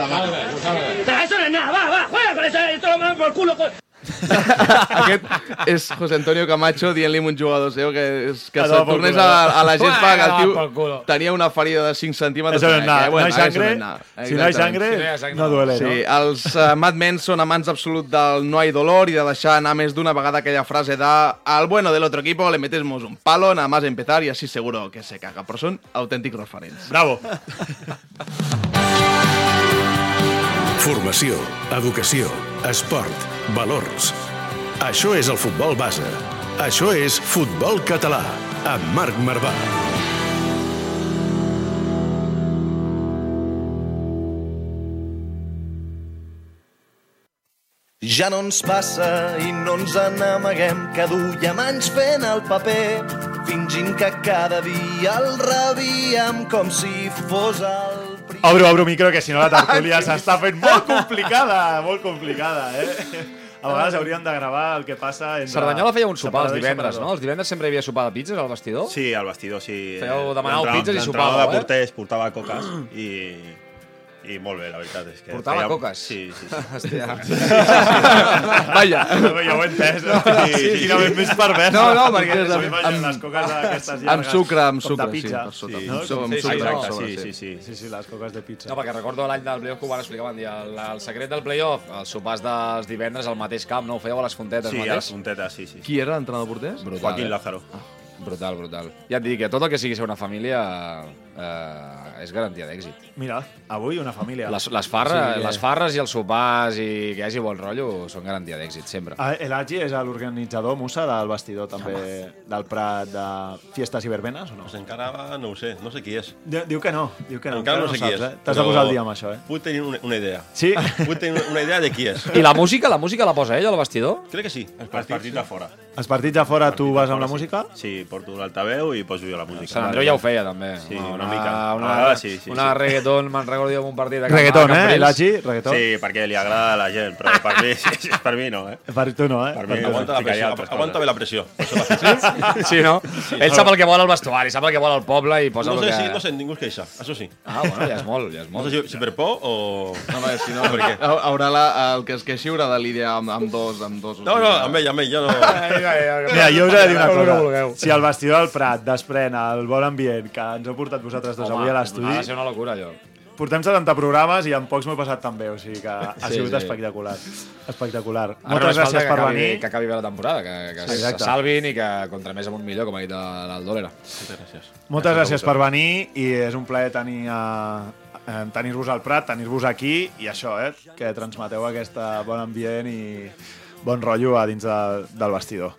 Speaker 11: Eso no es nada, va, va, juega con eso, esto lo mando por culo. co-
Speaker 7: Aquest és José Antonio Camacho dient-li a un jugador seu que, és, que se tornés a, a la gespa, que el tio tenia una ferida de 5 centímetres.
Speaker 2: Eso no es
Speaker 7: eh,
Speaker 2: nada.
Speaker 7: bueno,
Speaker 2: no hay sangre,
Speaker 7: nada.
Speaker 2: si no hay sangre,
Speaker 7: Exactament.
Speaker 2: no duele,
Speaker 7: Sí,
Speaker 2: ¿no?
Speaker 7: els uh, Mad Men són amants absolut del no hay dolor i de deixar anar més d'una vegada aquella frase de al bueno del otro equipo le metemos un palo nada más empezar y así seguro que se caga. Però són autèntics referents.
Speaker 2: Bravo.
Speaker 8: Formació, educació, esport, valors. Això és el futbol base. Això és Futbol Català, amb Marc Marvà.
Speaker 1: Ja no ens passa i no ens n'amaguem que duiem anys fent el paper, fingint que cada dia el rebíem com si fos el...
Speaker 2: Obro, obro micro, que si no la tertúlia s'està fent molt complicada, molt complicada, eh? A vegades hauríem de gravar el que passa entre...
Speaker 3: Cerdanyola feia un sopar els divendres,
Speaker 2: separador.
Speaker 3: no? Els divendres sempre hi havia sopar de pizzas al vestidor?
Speaker 6: Sí, al vestidor, sí.
Speaker 3: Fèieu, demanàveu
Speaker 6: L'entrenador-
Speaker 3: pizzas i
Speaker 6: l'entrenador
Speaker 3: sopàveu,
Speaker 6: de
Speaker 3: eh?
Speaker 6: porters portava coques i, i molt bé, la veritat. És que
Speaker 3: Portava
Speaker 6: feia-
Speaker 3: coques?
Speaker 6: Sí, sí. sí.
Speaker 3: Hòstia.
Speaker 2: Vaja. Ja ho he entès, no?
Speaker 7: Sí,
Speaker 2: Sí,
Speaker 7: sí.
Speaker 2: quina ment més perversa.
Speaker 7: No, no, perquè
Speaker 2: S'ho
Speaker 7: amb- amb-
Speaker 2: les coques d'aquestes
Speaker 7: amb
Speaker 2: llargues,
Speaker 7: sucre, amb sucre,
Speaker 2: de pizza.
Speaker 7: sí, per sota,
Speaker 2: no?
Speaker 7: amb amb sucre
Speaker 2: Exacte,
Speaker 7: sobre,
Speaker 2: sí,
Speaker 7: sí.
Speaker 2: sí, sí, sí, sí, les coques de pizza.
Speaker 3: No, perquè recordo l'any del playoff que ho van explicar, van dir el, el secret del playoff, els sopars dels divendres al mateix camp, no? Ho fèieu a les fontetes
Speaker 6: Sí, a
Speaker 3: mateix?
Speaker 6: les fontetes, sí, sí.
Speaker 7: Qui era l'entrenador porters?
Speaker 3: Brutal,
Speaker 6: Joaquín
Speaker 3: eh?
Speaker 6: Lázaro.
Speaker 3: Brutal, brutal. Ja et dic que tot el que sigui ser una família eh, és garantia d'èxit.
Speaker 2: Mira, avui una família.
Speaker 3: Les, les, farres,
Speaker 2: Sí,
Speaker 3: les farres i els sopars i que hi hagi bon rotllo són garantia d'èxit, sempre.
Speaker 2: Ah, El Agi és l'organitzador, Musa, del vestidor també del Prat de Fiestes i Verbenes, o no?
Speaker 5: Pues encara no ho sé, no sé qui és.
Speaker 2: Di- Diu que no, diu que no.
Speaker 5: encara no sé qui
Speaker 2: saps,
Speaker 5: és.
Speaker 2: Eh? T'has de posar al dia amb això, eh?
Speaker 5: Puc tenir una, una idea.
Speaker 2: Sí?
Speaker 5: Puc tenir una idea de qui és.
Speaker 3: I la música, la música la posa ell al vestidor?
Speaker 5: Crec que sí.
Speaker 6: Els partits de fora.
Speaker 2: Els partits de fora tu vas amb la música?
Speaker 6: Sí, porto l'altaveu i poso jo la música.
Speaker 3: Sant Andreu ja ho feia, també.
Speaker 6: Sí,
Speaker 3: Home,
Speaker 6: una mica.
Speaker 3: Una,
Speaker 6: A vegades sí, sí,
Speaker 3: una
Speaker 6: sí.
Speaker 3: reggaeton, me'n recordo jo d'un partit de
Speaker 2: Reggaeton, eh? L'Agi, reggaeton?
Speaker 6: Sí, perquè li agrada a la gent, però per mi, sí, sí, per mi no, eh?
Speaker 2: Per tu no, eh?
Speaker 6: Per mi
Speaker 5: Aguanta la pressió, aguanta bé la pressió. Fet.
Speaker 3: Sí, no? Ell sap el que vol al vestuari, sap el que vol al poble i posa
Speaker 5: No
Speaker 3: el
Speaker 5: sé
Speaker 3: que...
Speaker 5: si, no sé, ningú es queixa, això sí.
Speaker 3: Ah, bueno, ja és molt, ja és
Speaker 5: No
Speaker 3: molt.
Speaker 5: sé si, si per por o...
Speaker 7: No, perquè si no,
Speaker 5: Per què?
Speaker 7: ha- haurà la, el que es queixi haurà de lidiar amb, amb dos, amb dos.
Speaker 5: No, no, amb ell, amb ell, jo no...
Speaker 2: Mira, jo us he de dir una
Speaker 3: el
Speaker 2: cosa. Si al vestidor del Prat desprèn el bon ambient que ens heu portat vosaltres dos avui a
Speaker 3: ha de
Speaker 2: l'estudi,
Speaker 3: ser una locura, allò.
Speaker 2: portem 70 programes i en pocs m'ho he passat tan bé, o sigui que ha
Speaker 3: Sí,
Speaker 2: sigut
Speaker 3: sí.
Speaker 2: espectacular. Espectacular.
Speaker 3: Ara
Speaker 2: Moltes gràcies
Speaker 3: que
Speaker 2: per
Speaker 3: acabi,
Speaker 2: venir.
Speaker 3: Que acabi bé la temporada, que, que se
Speaker 2: Exacte.
Speaker 3: salvin i que contra més amunt millor, com ha dit l'Aldolera.
Speaker 5: Moltes gràcies.
Speaker 2: Moltes gràcies per venir i és un plaer tenir a, eh, tenir-vos al Prat, tenir-vos aquí i això, eh, que transmeteu aquest bon ambient i bon rotllo a dins de, del vestidor.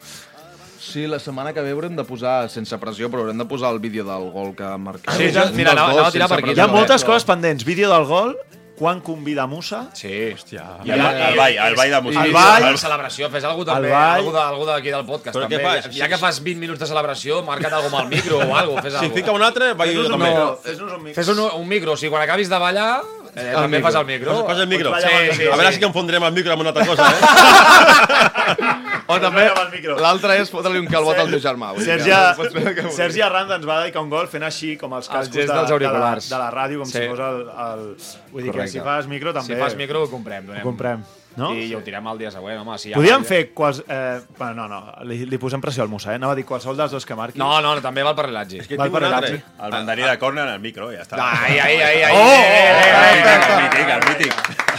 Speaker 7: Sí, la setmana que ve haurem de posar, sense pressió, però haurem de posar el vídeo del gol que marquem.
Speaker 2: Sí, ja-
Speaker 3: mira, anava- anava a tirar per aquí,
Speaker 2: Hi ha moltes coses pendents. Vídeo del gol, quan convida Musa,
Speaker 3: Sí.
Speaker 5: Hòstia.
Speaker 6: I el, el ball, el ball de música.
Speaker 2: El ball.
Speaker 3: La celebració, fes alguna també,
Speaker 2: El ball.
Speaker 3: algú de- algú d'aquí del podcast.
Speaker 5: Però
Speaker 3: també.
Speaker 5: què fas?
Speaker 3: Ja que fas 20 minuts de celebració, marca't alguna amb el micro o alguna fes
Speaker 5: Si
Speaker 3: alguna
Speaker 5: fica un altre, vaig jo també.
Speaker 2: no, fes-nos un mix.
Speaker 3: Fes un, un micro, o sigui, quan acabis de ballar, eh, també
Speaker 7: micro.
Speaker 3: fas el micro.
Speaker 5: Posa el micro.
Speaker 2: El
Speaker 3: Sí,
Speaker 2: micro.
Speaker 5: A veure
Speaker 3: sí.
Speaker 5: si confondrem el micro amb una altra cosa, eh?
Speaker 7: O també,
Speaker 2: el
Speaker 7: l'altre és fotre-li un calbot al teu germà. vull dir
Speaker 2: Sergi,
Speaker 7: que el que.
Speaker 2: Sergi Arranda ens va dedicar un gol fent així com els cascos
Speaker 3: gest
Speaker 2: de,
Speaker 3: dels
Speaker 2: de, la, de la ràdio, com
Speaker 3: Sí.
Speaker 2: si fos el... el... Vull dir que si fas micro també...
Speaker 3: Si fas micro, ho comprem. Donem.
Speaker 2: Ho comprem, no?
Speaker 3: I ho tirem el dia següent, home. Si
Speaker 2: Podríem
Speaker 3: balla-
Speaker 2: fer quals... Eh, bueno, no, no, li, li posem pressió al Musa, eh? Anava a dir qualsevol dels dos que marqui.
Speaker 3: No, no, també val per l'Atgi.
Speaker 5: Que
Speaker 2: Val per l'Atgi.
Speaker 5: altre.
Speaker 6: El mandarí de córner al micro, ja està.
Speaker 3: Ai, ai, ai, ai.
Speaker 2: Oh!
Speaker 6: El mític, el mític.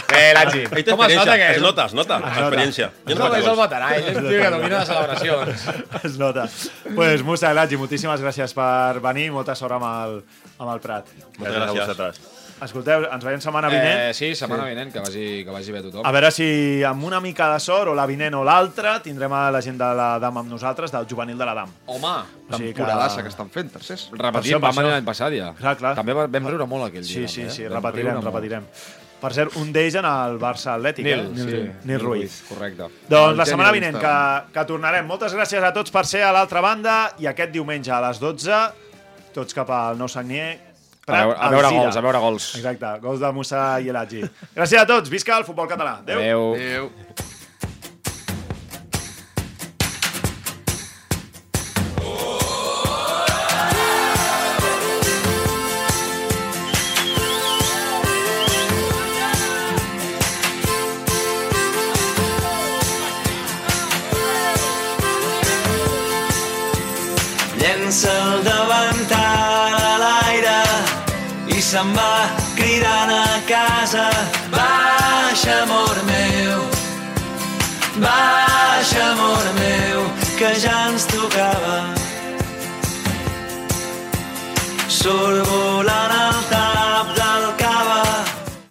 Speaker 3: Eh, l'Atgi.
Speaker 5: Té
Speaker 3: Com es nota que
Speaker 5: es
Speaker 3: és?
Speaker 5: nota, es nota, experiència. Jo no
Speaker 3: No,
Speaker 5: faig
Speaker 3: és el veterà, ell és tio que domina de celebracions.
Speaker 2: Es nota. pues, Musa Elagi, moltíssimes gràcies per venir i molta sort amb el, amb el Prat.
Speaker 5: Moltes
Speaker 6: a
Speaker 5: gràcies.
Speaker 6: vosaltres.
Speaker 2: Escolteu, ens veiem setmana vinent.
Speaker 3: Eh, sí, setmana vinent, que vagi, que vagi bé tothom.
Speaker 2: A veure si amb una mica de sort, o la vinent o l'altra, tindrem a la gent de la DAM amb nosaltres, del juvenil de la DAM.
Speaker 3: Home,
Speaker 2: O sigui que-
Speaker 7: Temporadassa que estan fent, tercers.
Speaker 2: Per
Speaker 3: repetim,
Speaker 2: això, per
Speaker 3: vam venir
Speaker 2: això.
Speaker 3: l'any passat ja.
Speaker 2: Clar, clar.
Speaker 3: També va- vam riure molt aquell
Speaker 2: Sí,
Speaker 3: dia.
Speaker 2: sí,
Speaker 3: també,
Speaker 2: sí,
Speaker 3: eh? Vam
Speaker 2: repetirem,
Speaker 3: molt.
Speaker 2: repetirem. Per cert, un d'ells en el Barça Atlètic,
Speaker 3: Nil,
Speaker 2: eh?
Speaker 3: sí.
Speaker 2: Nil Ruiz.
Speaker 3: Correcte.
Speaker 2: Doncs
Speaker 7: El
Speaker 2: la setmana vinent que, que tornarem. Moltes gràcies a tots per ser a l'altra banda i aquest diumenge a les 12, tots cap al Nou Sagnier.
Speaker 3: A veure, a veure gols, a veure gols.
Speaker 2: Exacte, gols de Musa i Elagi. Gràcies a tots, visca el futbol català. Adéu.
Speaker 3: Adéu.
Speaker 7: Adéu.
Speaker 1: Se'n va cridant a casa. Baixa, amor meu, baixa, amor meu, que ja ens tocava. Surt volant